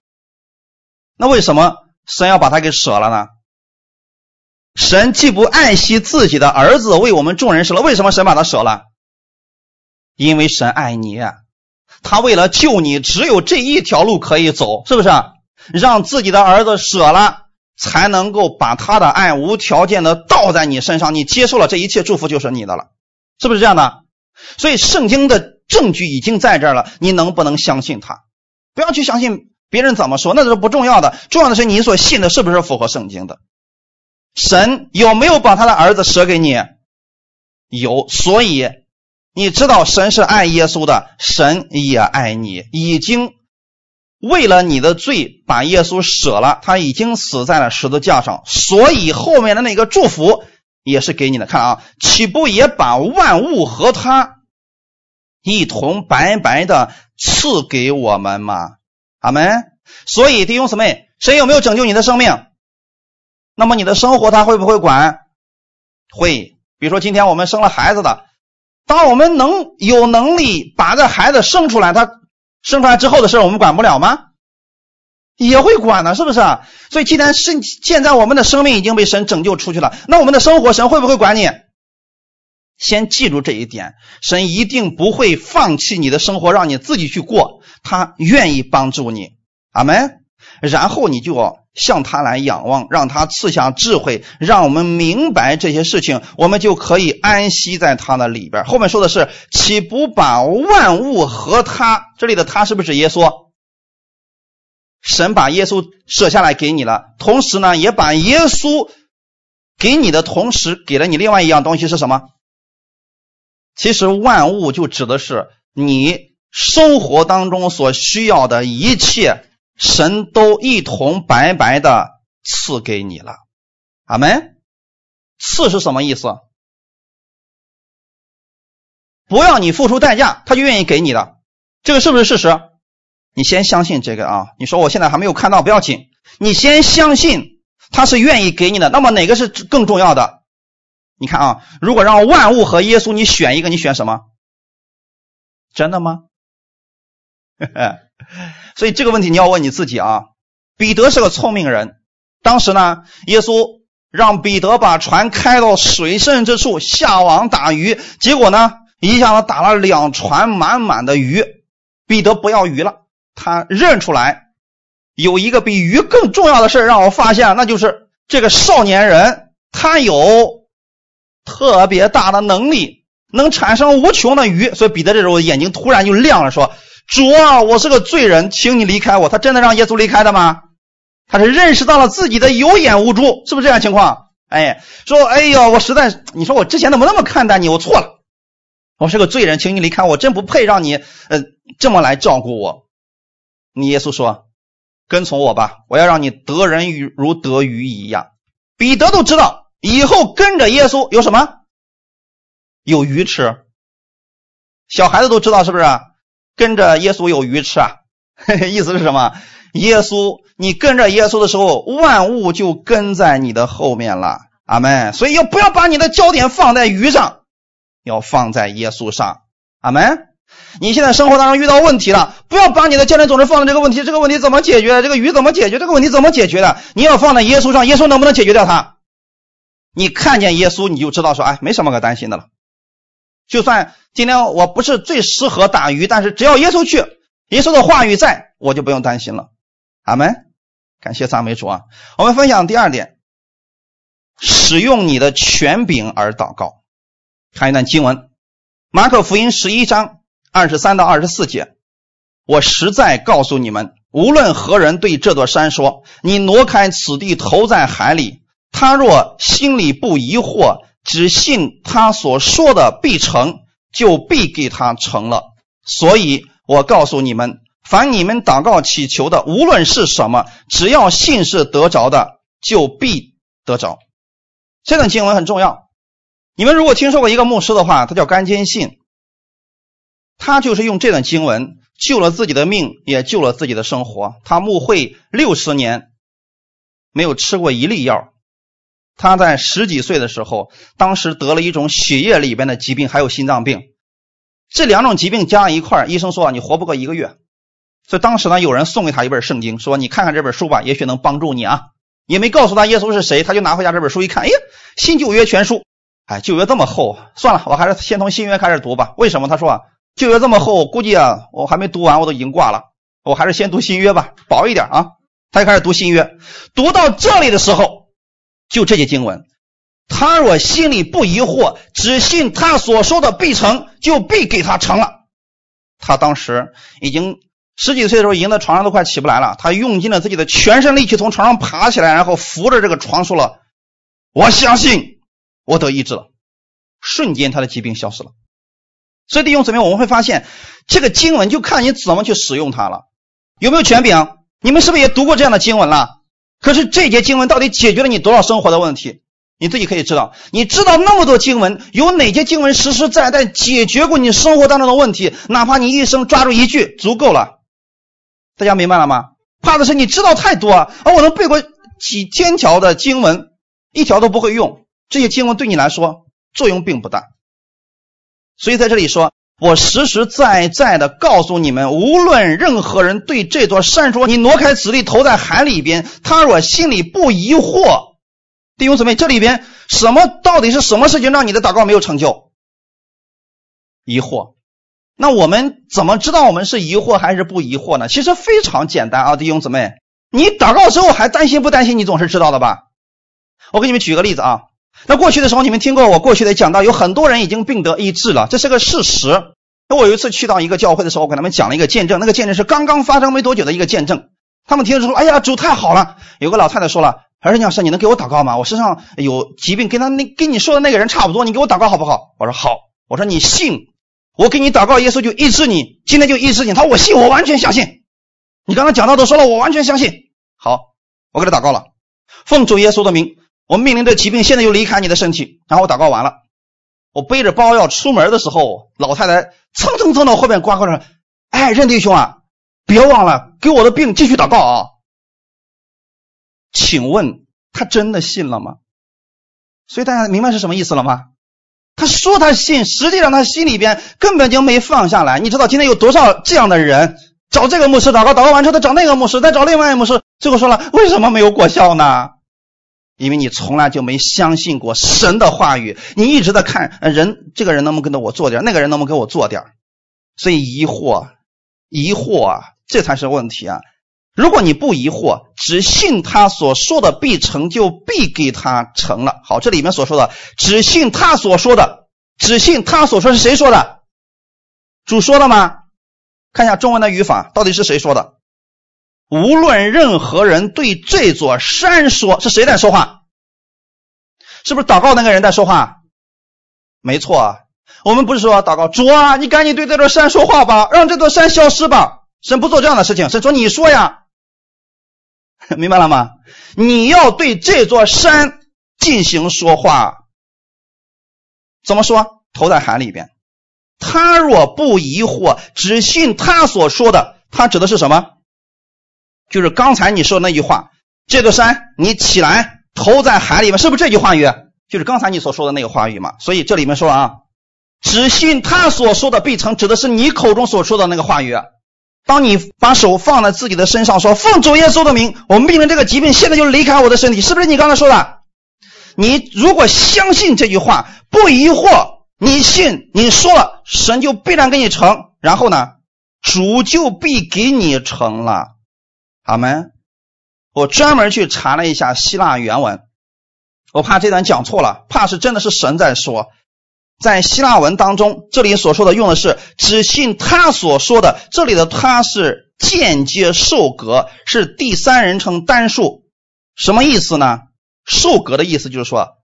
那为什么神要把他给舍了呢？神既不爱惜自己的儿子，为我们众人舍了。为什么神把他舍了？因为神爱你，他为了救你，只有这一条路可以走，是不是？让自己的儿子舍了。才能够把他的爱无条件的倒在你身上，你接受了这一切祝福就是你的了，是不是这样的？所以圣经的证据已经在这儿了，你能不能相信他？不要去相信别人怎么说，那是不重要的，重要的是你所信的是不是符合圣经的？神有没有把他的儿子舍给你？有，所以你知道神是爱耶稣的，神也爱你，已经。为了你的罪，把耶稣舍了，他已经死在了十字架上，所以后面的那个祝福也是给你的。看啊，岂不也把万物和他一同白白的赐给我们吗？阿门。所以弟兄姊妹，谁有没有拯救你的生命？那么你的生活他会不会管？会。比如说今天我们生了孩子的，当我们能有能力把这孩子生出来，他。生出来之后的事我们管不了吗？也会管的，是不是啊？所以既然是现在我们的生命已经被神拯救出去了，那我们的生活神会不会管你？先记住这一点，神一定不会放弃你的生活，让你自己去过，他愿意帮助你，阿门。然后你就向他来仰望，让他赐下智慧，让我们明白这些事情，我们就可以安息在他的里边。后面说的是，岂不把万物和他？这里的他是不是耶稣？神把耶稣舍下来给你了，同时呢，也把耶稣给你的同时，给了你另外一样东西是什么？其实万物就指的是你生活当中所需要的一切。神都一同白白的赐给你了，阿门。赐是什么意思？不要你付出代价，他就愿意给你的，这个是不是事实？你先相信这个啊！你说我现在还没有看到，不要紧，你先相信他是愿意给你的。那么哪个是更重要的？你看啊，如果让万物和耶稣你选一个，你选什么？真的吗？所以这个问题你要问你自己啊。彼得是个聪明人，当时呢，耶稣让彼得把船开到水深之处下网打鱼，结果呢，一下子打了两船满满的鱼。彼得不要鱼了，他认出来有一个比鱼更重要的事让我发现，那就是这个少年人他有特别大的能力，能产生无穷的鱼。所以彼得这时候眼睛突然就亮了，说。主啊，我是个罪人，请你离开我。他真的让耶稣离开的吗？他是认识到了自己的有眼无珠，是不是这样情况？哎，说，哎呀，我实在，你说我之前怎么那么看待你？我错了，我是个罪人，请你离开我，真不配让你，呃，这么来照顾我。你耶稣说，跟从我吧，我要让你得人鱼如得鱼一样。彼得都知道，以后跟着耶稣有什么？有鱼吃。小孩子都知道，是不是？跟着耶稣有鱼吃啊，意思是什么？耶稣，你跟着耶稣的时候，万物就跟在你的后面了。阿门。所以要不要把你的焦点放在鱼上，要放在耶稣上。阿门。你现在生活当中遇到问题了，不要把你的焦点总是放在这个问题，这个问题怎么解决？这个鱼怎么解决？这个问题怎么解决的？你要放在耶稣上，耶稣能不能解决掉它？你看见耶稣，你就知道说，哎，没什么可担心的了。就算今天我不是最适合打鱼，但是只要耶稣去，耶稣的话语在，我就不用担心了。阿门，感谢赞美主啊！我们分享第二点，使用你的权柄而祷告。看一段经文，马可福音十一章二十三到二十四节。我实在告诉你们，无论何人对这座山说：“你挪开此地，投在海里”，他若心里不疑惑。只信他所说的必成就必给他成了，所以我告诉你们，凡你们祷告祈求的，无论是什么，只要信是得着的，就必得着。这段经文很重要。你们如果听说过一个牧师的话，他叫甘坚信，他就是用这段经文救了自己的命，也救了自己的生活。他牧会六十年，没有吃过一粒药。他在十几岁的时候，当时得了一种血液里边的疾病，还有心脏病，这两种疾病加一块医生说啊你活不过一个月。所以当时呢，有人送给他一本圣经，说你看看这本书吧，也许能帮助你啊。也没告诉他耶稣是谁，他就拿回家这本书一看，哎呀，新旧约全书，哎，旧约这么厚，算了，我还是先从新约开始读吧。为什么？他说啊，旧约这么厚，估计啊，我还没读完，我都已经挂了，我还是先读新约吧，薄一点啊。他就开始读新约，读到这里的时候。就这些经文，他若心里不疑惑，只信他所说的必成就必给他成了。他当时已经十几岁的时候，已经在床上都快起不来了。他用尽了自己的全身力气从床上爬起来，然后扶着这个床说了：“我相信我得医治了。”瞬间他的疾病消失了。所以弟兄姊妹，我们会发现这个经文就看你怎么去使用它了。有没有权柄？你们是不是也读过这样的经文了？可是这节经文到底解决了你多少生活的问题？你自己可以知道。你知道那么多经文，有哪些经文实实在在解决过你生活当中的问题？哪怕你一生抓住一句，足够了。大家明白了吗？怕的是你知道太多，而我能背过几千条的经文，一条都不会用。这些经文对你来说作用并不大。所以在这里说，我实实在在的告诉你们，无论任何人对这座山说：“你挪开此地，投在海里边。”他若心里不疑惑，弟兄姊妹，这里边什么到底是什么事情让你的祷告没有成就？疑惑。那我们怎么知道我们是疑惑还是不疑惑呢？其实非常简单啊，弟兄姊妹，你祷告之后还担心不担心？你总是知道的吧？我给你们举个例子啊。那过去的时候，你们听过我过去的讲到，有很多人已经病得医治了，这是个事实。那我有一次去到一个教会的时候，我给他们讲了一个见证，那个见证是刚刚发生没多久的一个见证。他们听着说：“哎呀，主太好了！”有个老太太说了：“儿子，你是你能给我祷告吗？我身上有疾病，跟他那跟你说的那个人差不多，你给我祷告好不好？”我说：“好。”我说：“你信，我给你祷告，耶稣就医治你，今天就医治你。”他说：“我信，我完全相信。”你刚刚讲到都说了，我完全相信。好，我给他祷告了，奉主耶稣的名。我命令这疾病现在就离开你的身体，然后我祷告完了，我背着包要出门的时候，老太太蹭蹭蹭到后面刮过来，哎，任弟兄啊，别忘了给我的病继续祷告啊。请问他真的信了吗？所以大家明白是什么意思了吗？他说他信，实际上他心里边根本就没放下来。你知道今天有多少这样的人找这个牧师祷告，祷告完之后他找那个牧师，再找另外一个牧师，最后说了为什么没有果效呢？因为你从来就没相信过神的话语，你一直在看人，这个人能不能跟着我做点，那个人能不能给我做点，所以疑惑，疑惑啊，这才是问题啊！如果你不疑惑，只信他所说的必成就，必给他成了。好，这里面所说的，只信他所说的，只信他所说是谁说的？主说的吗？看一下中文的语法，到底是谁说的？无论任何人对这座山说，是谁在说话？是不是祷告那个人在说话？没错，我们不是说祷告主啊，你赶紧对这座山说话吧，让这座山消失吧。神不做这样的事情，神说你说呀，明白了吗？你要对这座山进行说话，怎么说？投在海里边。他若不疑惑，只信他所说的，他指的是什么？就是刚才你说那句话，这座山你起来投在海里面，是不是这句话语？就是刚才你所说的那个话语嘛。所以这里面说啊，只信他所说的必成，指的是你口中所说的那个话语。当你把手放在自己的身上，说奉主耶稣的名，我命令这个疾病现在就离开我的身体，是不是你刚才说的？你如果相信这句话，不疑惑，你信你说了，神就必然给你成，然后呢，主就必给你成了。阿门。我专门去查了一下希腊原文，我怕这段讲错了，怕是真的是神在说。在希腊文当中，这里所说的用的是只信他所说的，这里的他是间接受格，是第三人称单数。什么意思呢？受格的意思就是说，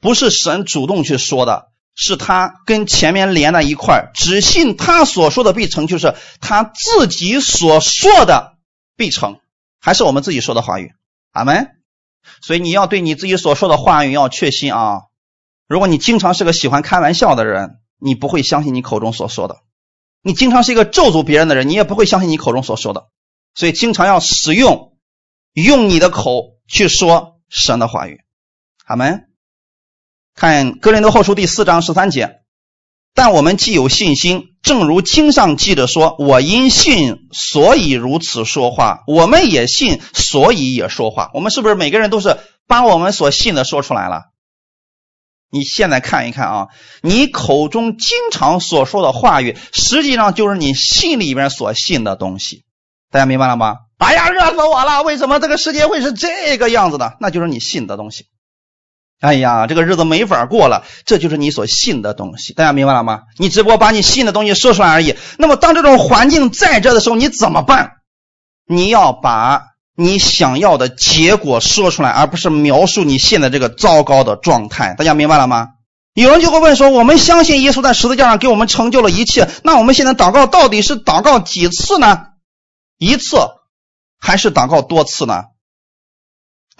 不是神主动去说的，是他跟前面连在一块只信他所说的必成，就是他自己所说的。必成，还是我们自己说的话语，阿门。所以你要对你自己所说的话语要确信啊。如果你经常是个喜欢开玩笑的人，你不会相信你口中所说的；你经常是一个咒诅别人的人，你也不会相信你口中所说的。所以经常要使用，用你的口去说神的话语，阿门。看哥林多后书第四章十三节。但我们既有信心，正如经上记着说：“我因信，所以如此说话。”我们也信，所以也说话。我们是不是每个人都是把我们所信的说出来了？你现在看一看啊，你口中经常所说的话语，实际上就是你心里边所信的东西。大家明白了吗？哎呀，热死我了！为什么这个世界会是这个样子的？那就是你信的东西。哎呀，这个日子没法过了，这就是你所信的东西，大家明白了吗？你只不过把你信的东西说出来而已。那么，当这种环境在这的时候，你怎么办？你要把你想要的结果说出来，而不是描述你现在这个糟糕的状态。大家明白了吗？有人就会问说：我们相信耶稣在十字架上给我们成就了一切，那我们现在祷告到底是祷告几次呢？一次，还是祷告多次呢？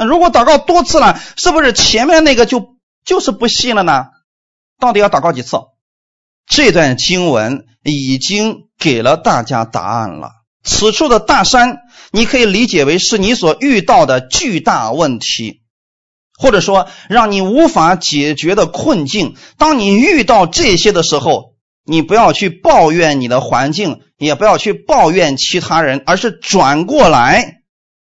那如果祷告多次了，是不是前面那个就就是不信了呢？到底要祷告几次？这段经文已经给了大家答案了。此处的大山，你可以理解为是你所遇到的巨大问题，或者说让你无法解决的困境。当你遇到这些的时候，你不要去抱怨你的环境，也不要去抱怨其他人，而是转过来，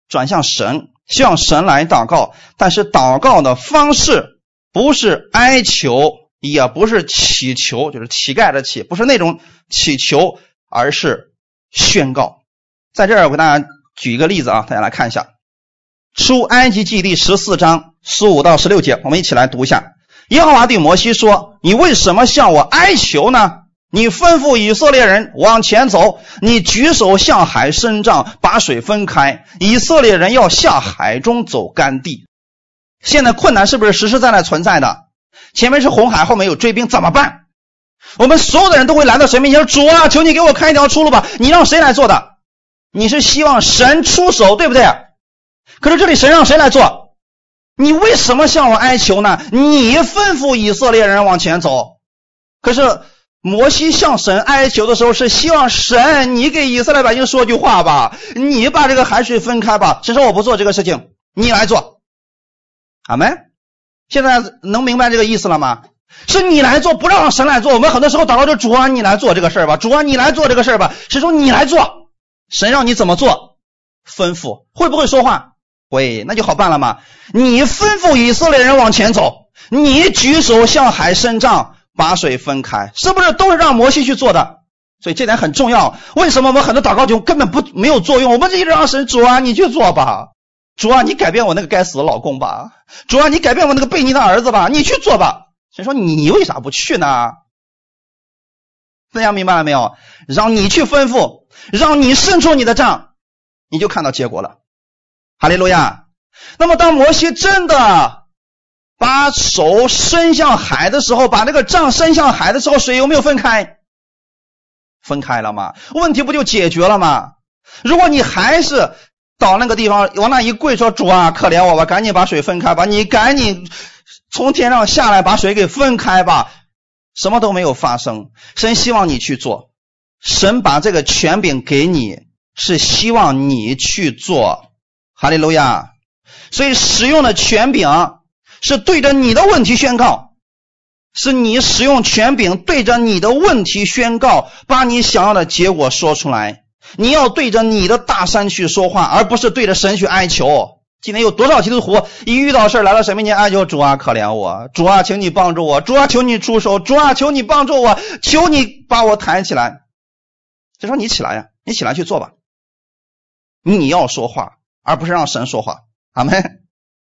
转向神，向神来祷告。但是祷告的方式不是哀求，也不是乞求，就是乞丐的乞，不是那种乞求，而是宣告。在这儿，我给大家举一个例子啊，大家来看一下，《出埃及记》第十四章十五到十六节，我们一起来读一下。耶和华对摩西说：“你为什么向我哀求呢？你吩咐以色列人往前走，你举手向海伸杖，把水分开，以色列人要下海中走干地。现在困难是不是实实在在存在的？前面是红海，后面有追兵，怎么办？我们所有的人都会来到神面前说：主啊，求你给我开一条出路吧！你让谁来做的？”你是希望神出手，对不对？可是这里神让谁来做？你为什么向我哀求呢？你吩咐以色列人往前走。可是摩西向神哀求的时候，是希望神你给以色列百姓说句话吧，你把这个海水分开吧。神说我不做这个事情，你来做。阿门。现在能明白这个意思了吗？是你来做，不让神来做。我们很多时候祷告就主啊，你来做这个事儿吧，主啊，你来做这个事儿吧。神说你来做。神让你怎么做？吩咐会不会说话？会，那就好办了嘛。你吩咐以色列人往前走，你举手向海伸杖，把水分开，是不是都是让摩西去做的？所以这点很重要。为什么我们很多祷告就根本不没有作用？我们一直让神主啊，你去做吧，主啊，你改变我那个该死的老公吧，主啊，你改变我那个悖逆的儿子吧，你去做吧。神说你为啥不去呢？大家明白了没有？让你去吩咐。让你伸出你的杖，你就看到结果了。哈利路亚。那么，当摩西真的把手伸向海的时候，把那个杖伸向海的时候，水有没有分开？分开了吗？问题不就解决了吗？如果你还是到那个地方往那一跪，说主啊，可怜我吧，赶紧把水分开吧，你赶紧从天上下来把水给分开吧，什么都没有发生。神希望你去做。神把这个权柄给你，是希望你去做，哈利路亚。所以使用的权柄是对着你的问题宣告，是你使用权柄对着你的问题宣告，把你想要的结果说出来。你要对着你的大山去说话，而不是对着神去哀求。今天有多少基督徒一遇到事来到神面前哀求主啊，可怜我，主啊，请你帮助我，主啊，求你出手，主啊，求你帮助我，求你把我抬起来。就说你起来呀，你起来去做吧。你要说话，而不是让神说话。阿门。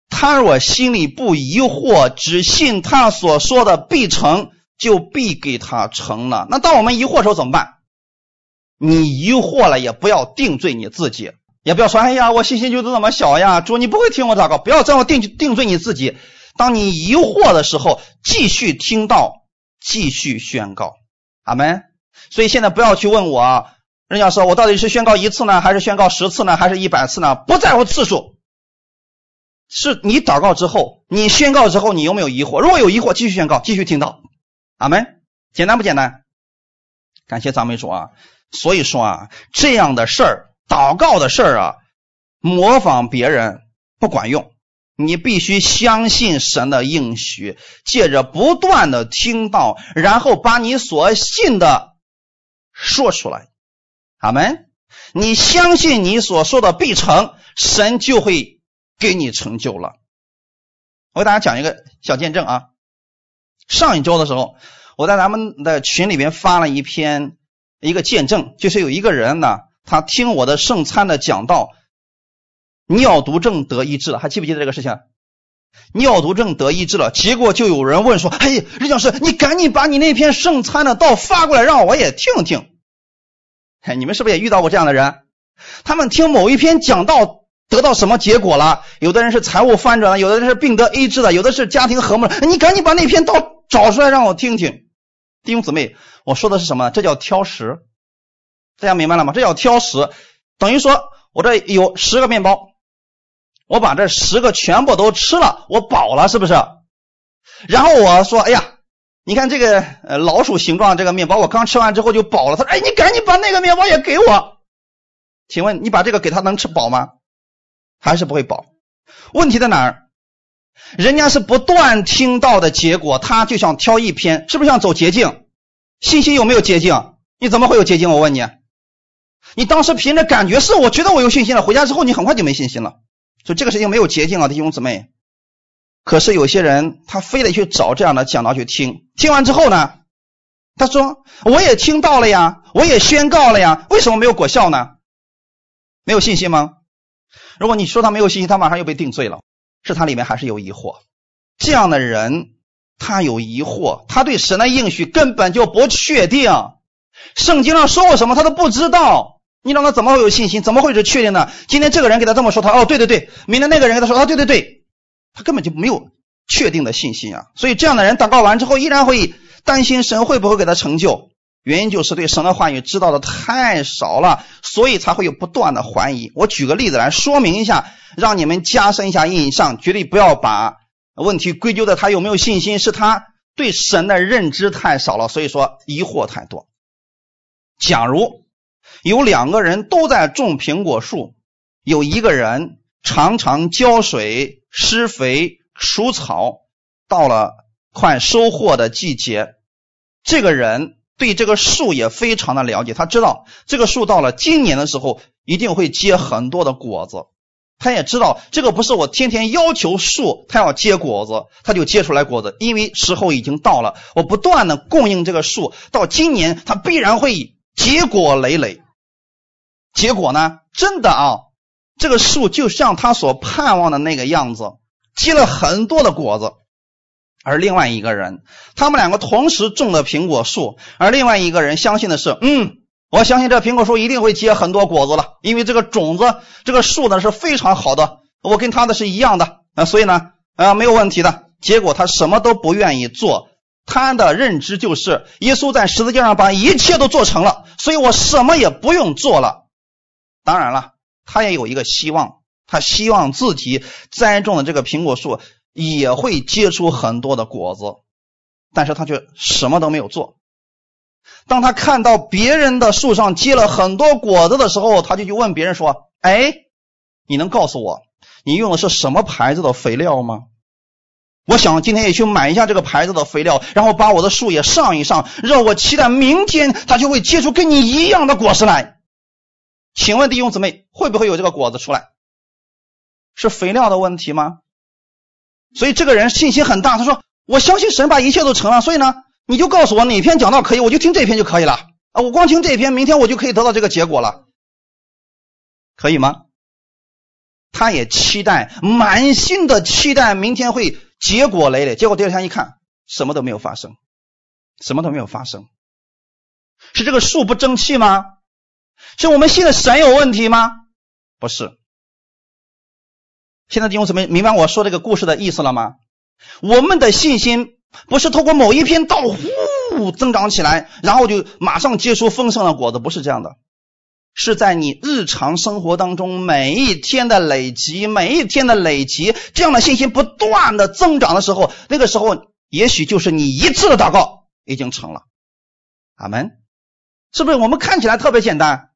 他若心里不疑惑，只信他所说的必成就必给他成了。那当我们疑惑的时候怎么办？你疑惑了也不要定罪你自己，也不要说哎呀，我信心就这么小呀。主，你不会听我祷告，不要这样定定罪你自己。当你疑惑的时候，继续听到，继续宣告。阿门。所以现在不要去问我，人家说我到底是宣告一次呢，还是宣告十次呢，还是一百次呢？不在乎次数，是你祷告之后，你宣告之后，你有没有疑惑？如果有疑惑，继续宣告，继续听到。阿门。简单不简单？感谢赞美主啊！所以说啊，这样的事儿，祷告的事儿啊，模仿别人不管用。你必须相信神的应许，借着不断的听到，然后把你所信的。说出来，阿门！你相信你所说的必成，神就会给你成就了。我给大家讲一个小见证啊。上一周的时候，我在咱们的群里边发了一篇一个见证，就是有一个人呢，他听我的圣餐的讲道，尿毒症得医治了，还记不记得这个事情？尿毒症得医治了，结果就有人问说：“哎，任教师，你赶紧把你那篇圣餐的道发过来，让我也听听。”哎，你们是不是也遇到过这样的人？他们听某一篇讲道得到什么结果了？有的人是财务翻转了，有的人是病得医治的，有的是家庭和睦了。你赶紧把那篇道找出来让我听听。弟兄姊妹，我说的是什么？这叫挑食。大家明白了吗？这叫挑食，等于说我这有十个面包。我把这十个全部都吃了，我饱了，是不是？然后我说：“哎呀，你看这个呃老鼠形状这个面包，我刚吃完之后就饱了。”他说：“哎，你赶紧把那个面包也给我。”请问你把这个给他能吃饱吗？还是不会保？问题在哪儿？人家是不断听到的结果，他就想挑一篇，是不是想走捷径？信心有没有捷径？你怎么会有捷径？我问你，你当时凭着感觉是，我觉得我有信心了，回家之后你很快就没信心了。所以这个事情没有捷径啊，弟兄姊妹。可是有些人他非得去找这样的讲道去听，听完之后呢，他说我也听到了呀，我也宣告了呀，为什么没有果效呢？没有信心吗？如果你说他没有信心，他马上又被定罪了，是他里面还是有疑惑？这样的人他有疑惑，他对神的应许根本就不确定，圣经上说过什么他都不知道，你让他怎么会有信心？怎么会是确定呢？今天这个人给他这么说，他哦对对对，明天那个人给他说啊对对对。他根本就没有确定的信心啊，所以这样的人祷告完之后，依然会担心神会不会给他成就。原因就是对神的话语知道的太少了，所以才会有不断的怀疑。我举个例子来说明一下，让你们加深一下印象。绝对不要把问题归咎在他有没有信心，是他对神的认知太少了，所以说疑惑太多。假如有两个人都在种苹果树，有一个人常常浇水。施肥、除草，到了快收获的季节，这个人对这个树也非常的了解。他知道这个树到了今年的时候一定会结很多的果子。他也知道这个不是我天天要求树它要结果子，它就结出来果子，因为时候已经到了。我不断的供应这个树，到今年它必然会结果累累。结果呢，真的啊。这个树就像他所盼望的那个样子，结了很多的果子。而另外一个人，他们两个同时种的苹果树，而另外一个人相信的是，嗯，我相信这苹果树一定会结很多果子了，因为这个种子，这个树呢是非常好的，我跟他的是一样的啊，所以呢，啊，没有问题的。结果他什么都不愿意做，他的认知就是耶稣在十字架上把一切都做成了，所以我什么也不用做了。当然了。他也有一个希望，他希望自己栽种的这个苹果树也会结出很多的果子，但是他却什么都没有做。当他看到别人的树上结了很多果子的时候，他就去问别人说：“哎，你能告诉我你用的是什么牌子的肥料吗？我想今天也去买一下这个牌子的肥料，然后把我的树也上一上，让我期待明天它就会结出跟你一样的果实来。”请问弟兄姊妹，会不会有这个果子出来？是肥料的问题吗？所以这个人信心很大，他说：“我相信神把一切都成了。”所以呢，你就告诉我哪篇讲道可以，我就听这篇就可以了啊！我光听这篇，明天我就可以得到这个结果了，可以吗？他也期待，满心的期待，明天会结果累累。结果第二天一看，什么都没有发生，什么都没有发生，是这个树不争气吗？是我们信的神有问题吗？不是。现在弟兄姊妹明白我说这个故事的意思了吗？我们的信心不是通过某一篇道呼增长起来，然后就马上结出丰盛的果子，不是这样的。是在你日常生活当中每一天的累积，每一天的累积，这样的信心不断的增长的时候，那个时候也许就是你一次的祷告已经成了。阿门。是不是我们看起来特别简单？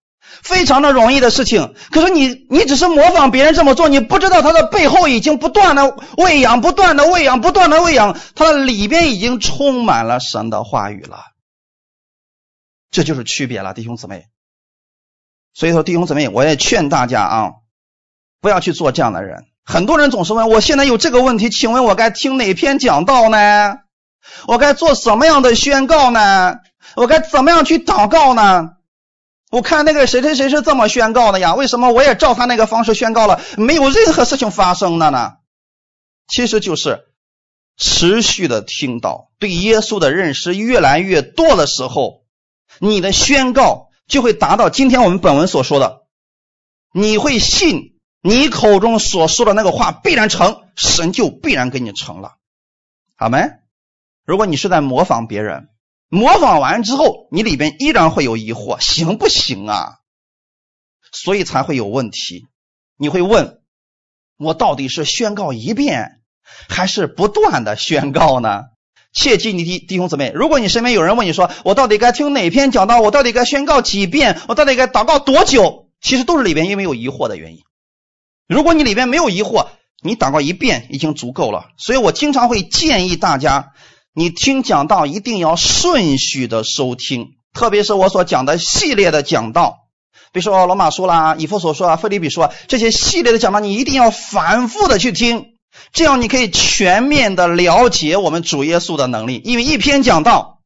非常的容易的事情，可是你你只是模仿别人这么做，你不知道他的背后已经不断的喂养，不断的喂养，不断的喂养，他的里边已经充满了神的话语了。这就是区别了，弟兄姊妹。所以说，弟兄姊妹，我也劝大家啊，不要去做这样的人。很多人总是问我，现在有这个问题，请问我该听哪篇讲道呢？我该做什么样的宣告呢？我该怎么样去祷告呢？我看那个谁谁谁是这么宣告的呀？为什么我也照他那个方式宣告了，没有任何事情发生的呢？其实就是持续的听到，对耶稣的认识越来越多的时候，你的宣告就会达到今天我们本文所说的，你会信你口中所说的那个话必然成，神就必然给你成了，好没？如果你是在模仿别人。模仿完之后，你里边依然会有疑惑，行不行啊？所以才会有问题。你会问，我到底是宣告一遍，还是不断的宣告呢？切记，你弟弟兄姊妹，如果你身边有人问你说，我到底该听哪篇讲道？我到底该宣告几遍？我到底该祷告多久？其实都是里边因为有疑惑的原因。如果你里边没有疑惑，你祷告一遍已经足够了。所以我经常会建议大家。你听讲道一定要顺序的收听，特别是我所讲的系列的讲道，比如说罗马书啦、以弗所说啊、腓立比书啊这些系列的讲道，你一定要反复的去听，这样你可以全面的了解我们主耶稣的能力。因为一篇讲道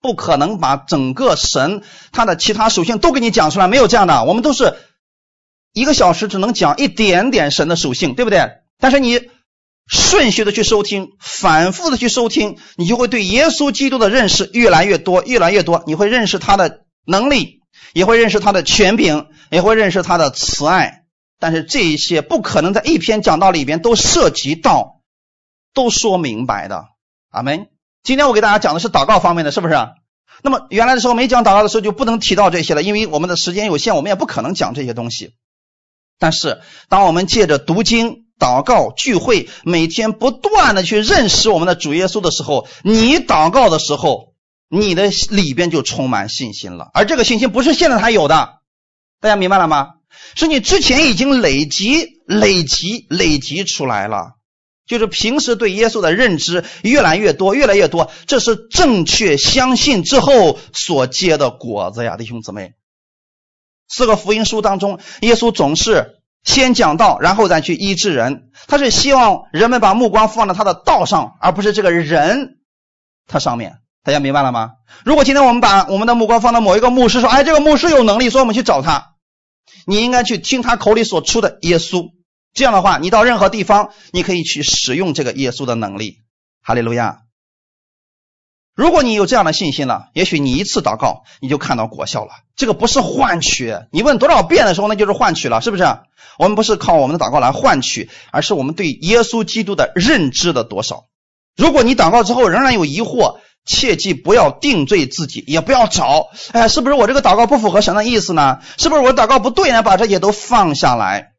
不可能把整个神他的其他属性都给你讲出来，没有这样的，我们都是一个小时只能讲一点点神的属性，对不对？但是你。顺序的去收听，反复的去收听，你就会对耶稣基督的认识越来越多，越来越多。你会认识他的能力，也会认识他的权柄，也会认识他的慈爱。但是这一些不可能在一篇讲道里边都涉及到，都说明白的。阿门。今天我给大家讲的是祷告方面的，是不是？那么原来的时候没讲祷告的时候就不能提到这些了，因为我们的时间有限，我们也不可能讲这些东西。但是当我们借着读经，祷告聚会，每天不断的去认识我们的主耶稣的时候，你祷告的时候，你的里边就充满信心了。而这个信心不是现在才有的，大家明白了吗？是你之前已经累积、累积、累积出来了。就是平时对耶稣的认知越来越多、越来越多，这是正确相信之后所结的果子呀，弟兄姊妹。四个福音书当中，耶稣总是。先讲道，然后再去医治人。他是希望人们把目光放在他的道上，而不是这个人他上面。大家明白了吗？如果今天我们把我们的目光放到某一个牧师，说：“哎，这个牧师有能力，所以我们去找他。”你应该去听他口里所出的耶稣。这样的话，你到任何地方，你可以去使用这个耶稣的能力。哈利路亚。如果你有这样的信心了，也许你一次祷告你就看到果效了。这个不是换取，你问多少遍的时候，那就是换取了，是不是？我们不是靠我们的祷告来换取，而是我们对耶稣基督的认知的多少。如果你祷告之后仍然有疑惑，切记不要定罪自己，也不要找，哎，是不是我这个祷告不符合神的意思呢？是不是我祷告不对呢？把这些都放下来，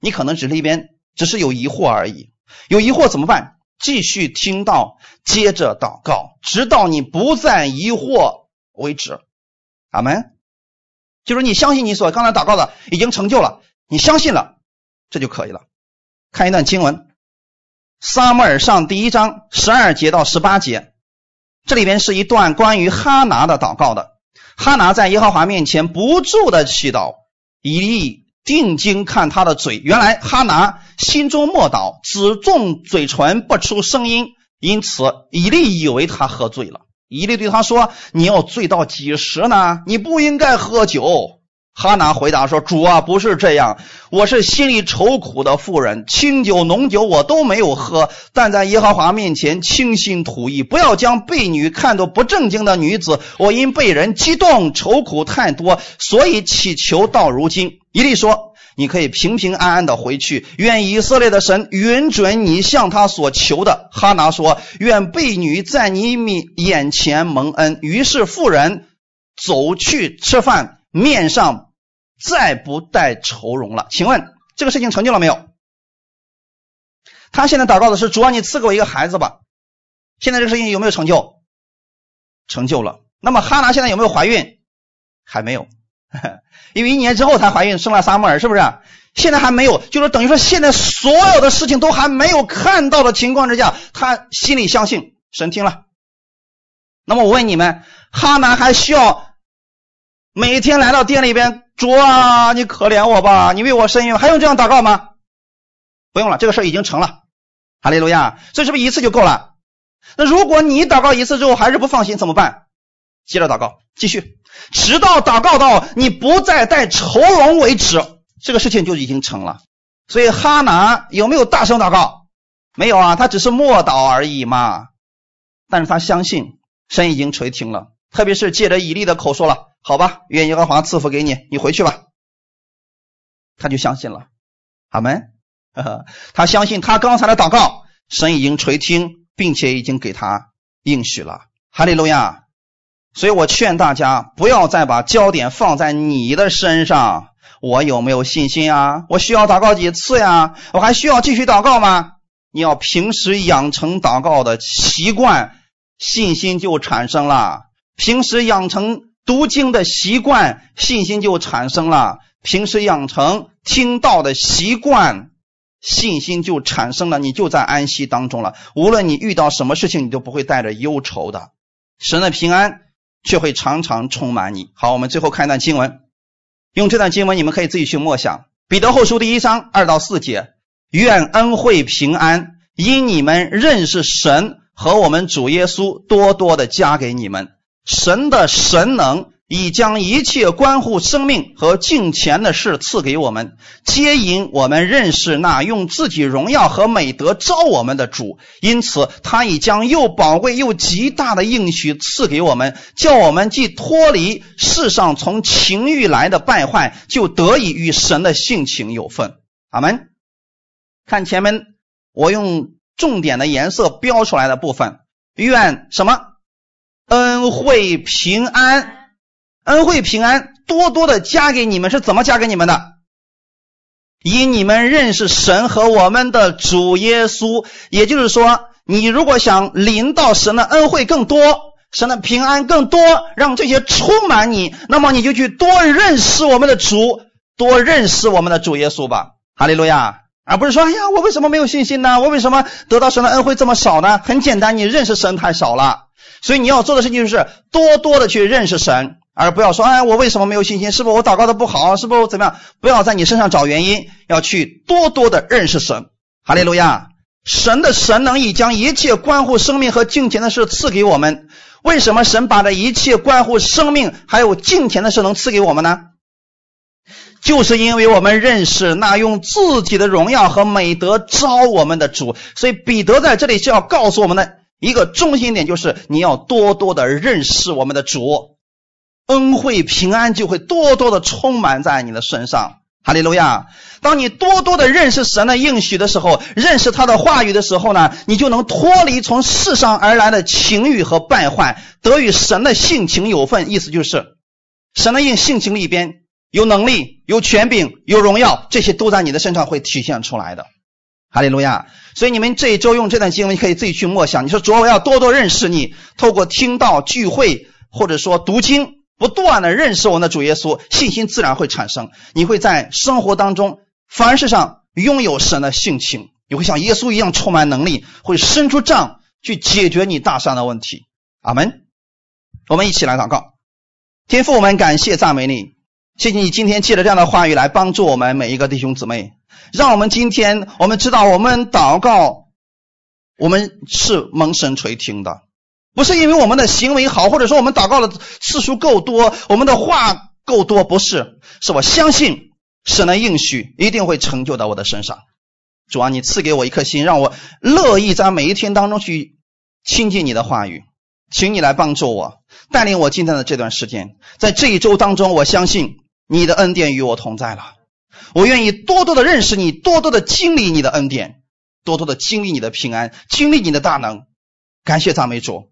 你可能只是一边只是有疑惑而已。有疑惑怎么办？继续听到，接着祷告，直到你不再疑惑为止。阿门。就是你相信你所刚才祷告的已经成就了，你相信了，这就可以了。看一段经文，《撒母耳上》第一章十二节到十八节，这里边是一段关于哈拿的祷告的。哈拿在耶和华面前不住的祈祷，以利定睛看他的嘴，原来哈拿心中默祷，只动嘴唇不出声音，因此以利以为他喝醉了。以利对他说：“你要醉到几时呢？你不应该喝酒。”哈拿回答说：“主啊，不是这样，我是心里愁苦的妇人，清酒浓酒我都没有喝，但在耶和华面前倾心吐意，不要将婢女看作不正经的女子。我因被人激动，愁苦太多，所以祈求到如今。”伊利说。你可以平平安安的回去。愿以色列的神允准你向他所求的。哈拿说：“愿婢女在你面眼前蒙恩。”于是妇人走去吃饭，面上再不带愁容了。请问这个事情成就了没有？他现在祷告的是：“主啊，你赐给我一个孩子吧。”现在这个事情有没有成就？成就了。那么哈拿现在有没有怀孕？还没有。因为一年之后才怀孕生了撒母耳，是不是？现在还没有，就是等于说现在所有的事情都还没有看到的情况之下，他心里相信神听了。那么我问你们，哈南还需要每天来到店里边，主啊，你可怜我吧，你为我伸冤，还用这样祷告吗？不用了，这个事已经成了。哈利路亚，所以是不是一次就够了？那如果你祷告一次之后还是不放心，怎么办？接着祷告，继续。直到祷告到你不再带愁容为止，这个事情就已经成了。所以哈拿有没有大声祷告？没有啊，他只是默祷而已嘛。但是他相信神已经垂听了，特别是借着以利的口说了：“好吧，愿耶和华赐福给你，你回去吧。”他就相信了。阿门。他相信他刚才的祷告，神已经垂听，并且已经给他应许了。哈利路亚。所以我劝大家不要再把焦点放在你的身上。我有没有信心啊？我需要祷告几次呀？我还需要继续祷告吗？你要平时养成祷告的习惯，信心就产生了；平时养成读经的习惯，信心就产生了；平时养成听到的习惯，信心就产生了，你就在安息当中了。无论你遇到什么事情，你都不会带着忧愁的。神的平安却会常常充满你。好，我们最后看一段经文，用这段经文你们可以自己去默想。彼得后书第一章二到四节：愿恩惠平安因你们认识神和我们主耶稣多多的加给你们。神的神能。已将一切关乎生命和敬虔的事赐给我们，皆因我们认识那用自己荣耀和美德招我们的主。因此，他已将又宝贵又极大的应许赐给我们，叫我们既脱离世上从情欲来的败坏，就得以与神的性情有份。阿门。看前面我用重点的颜色标出来的部分，愿什么恩惠平安。恩惠平安多多的加给你们是怎么加给你们的？以你们认识神和我们的主耶稣，也就是说，你如果想领到神的恩惠更多，神的平安更多，让这些充满你，那么你就去多认识我们的主，多认识我们的主耶稣吧。哈利路亚！而不是说，哎呀，我为什么没有信心呢？我为什么得到神的恩惠这么少呢？很简单，你认识神太少了。所以你要做的事情就是多多的去认识神。而不要说，哎，我为什么没有信心？是不是我祷告的不好？是不是怎么样？不要在你身上找原因，要去多多的认识神。哈利路亚！神的神能已将一切关乎生命和敬虔的事赐给我们。为什么神把这一切关乎生命还有敬虔的事能赐给我们呢？就是因为我们认识那用自己的荣耀和美德招我们的主。所以彼得在这里就要告诉我们的一个中心点，就是你要多多的认识我们的主。恩惠平安就会多多的充满在你的身上，哈利路亚！当你多多的认识神的应许的时候，认识他的话语的时候呢，你就能脱离从世上而来的情欲和败坏，得与神的性情有份。意思就是，神的应性情里边有能力、有权柄、有荣耀，这些都在你的身上会体现出来的，哈利路亚！所以你们这一周用这段经文可以自己去默想。你说主，我要多多认识你，透过听到聚会或者说读经。不断的认识我们的主耶稣，信心自然会产生。你会在生活当中凡事上拥有神的性情，你会像耶稣一样充满能力，会伸出杖去解决你大山的问题。阿门。我们一起来祷告，天父，我们感谢赞美你，谢谢你今天借着这样的话语来帮助我们每一个弟兄姊妹，让我们今天我们知道我们祷告，我们是蒙神垂听的。不是因为我们的行为好，或者说我们祷告的次数够多，我们的话够多，不是，是我相信神的应许一定会成就到我的身上。主啊，你赐给我一颗心，让我乐意在每一天当中去亲近你的话语，请你来帮助我，带领我今天的这段时间，在这一周当中，我相信你的恩典与我同在了。我愿意多多的认识你，多多的经历你的恩典，多多的经历你的平安，经历你的大能。感谢赞美主。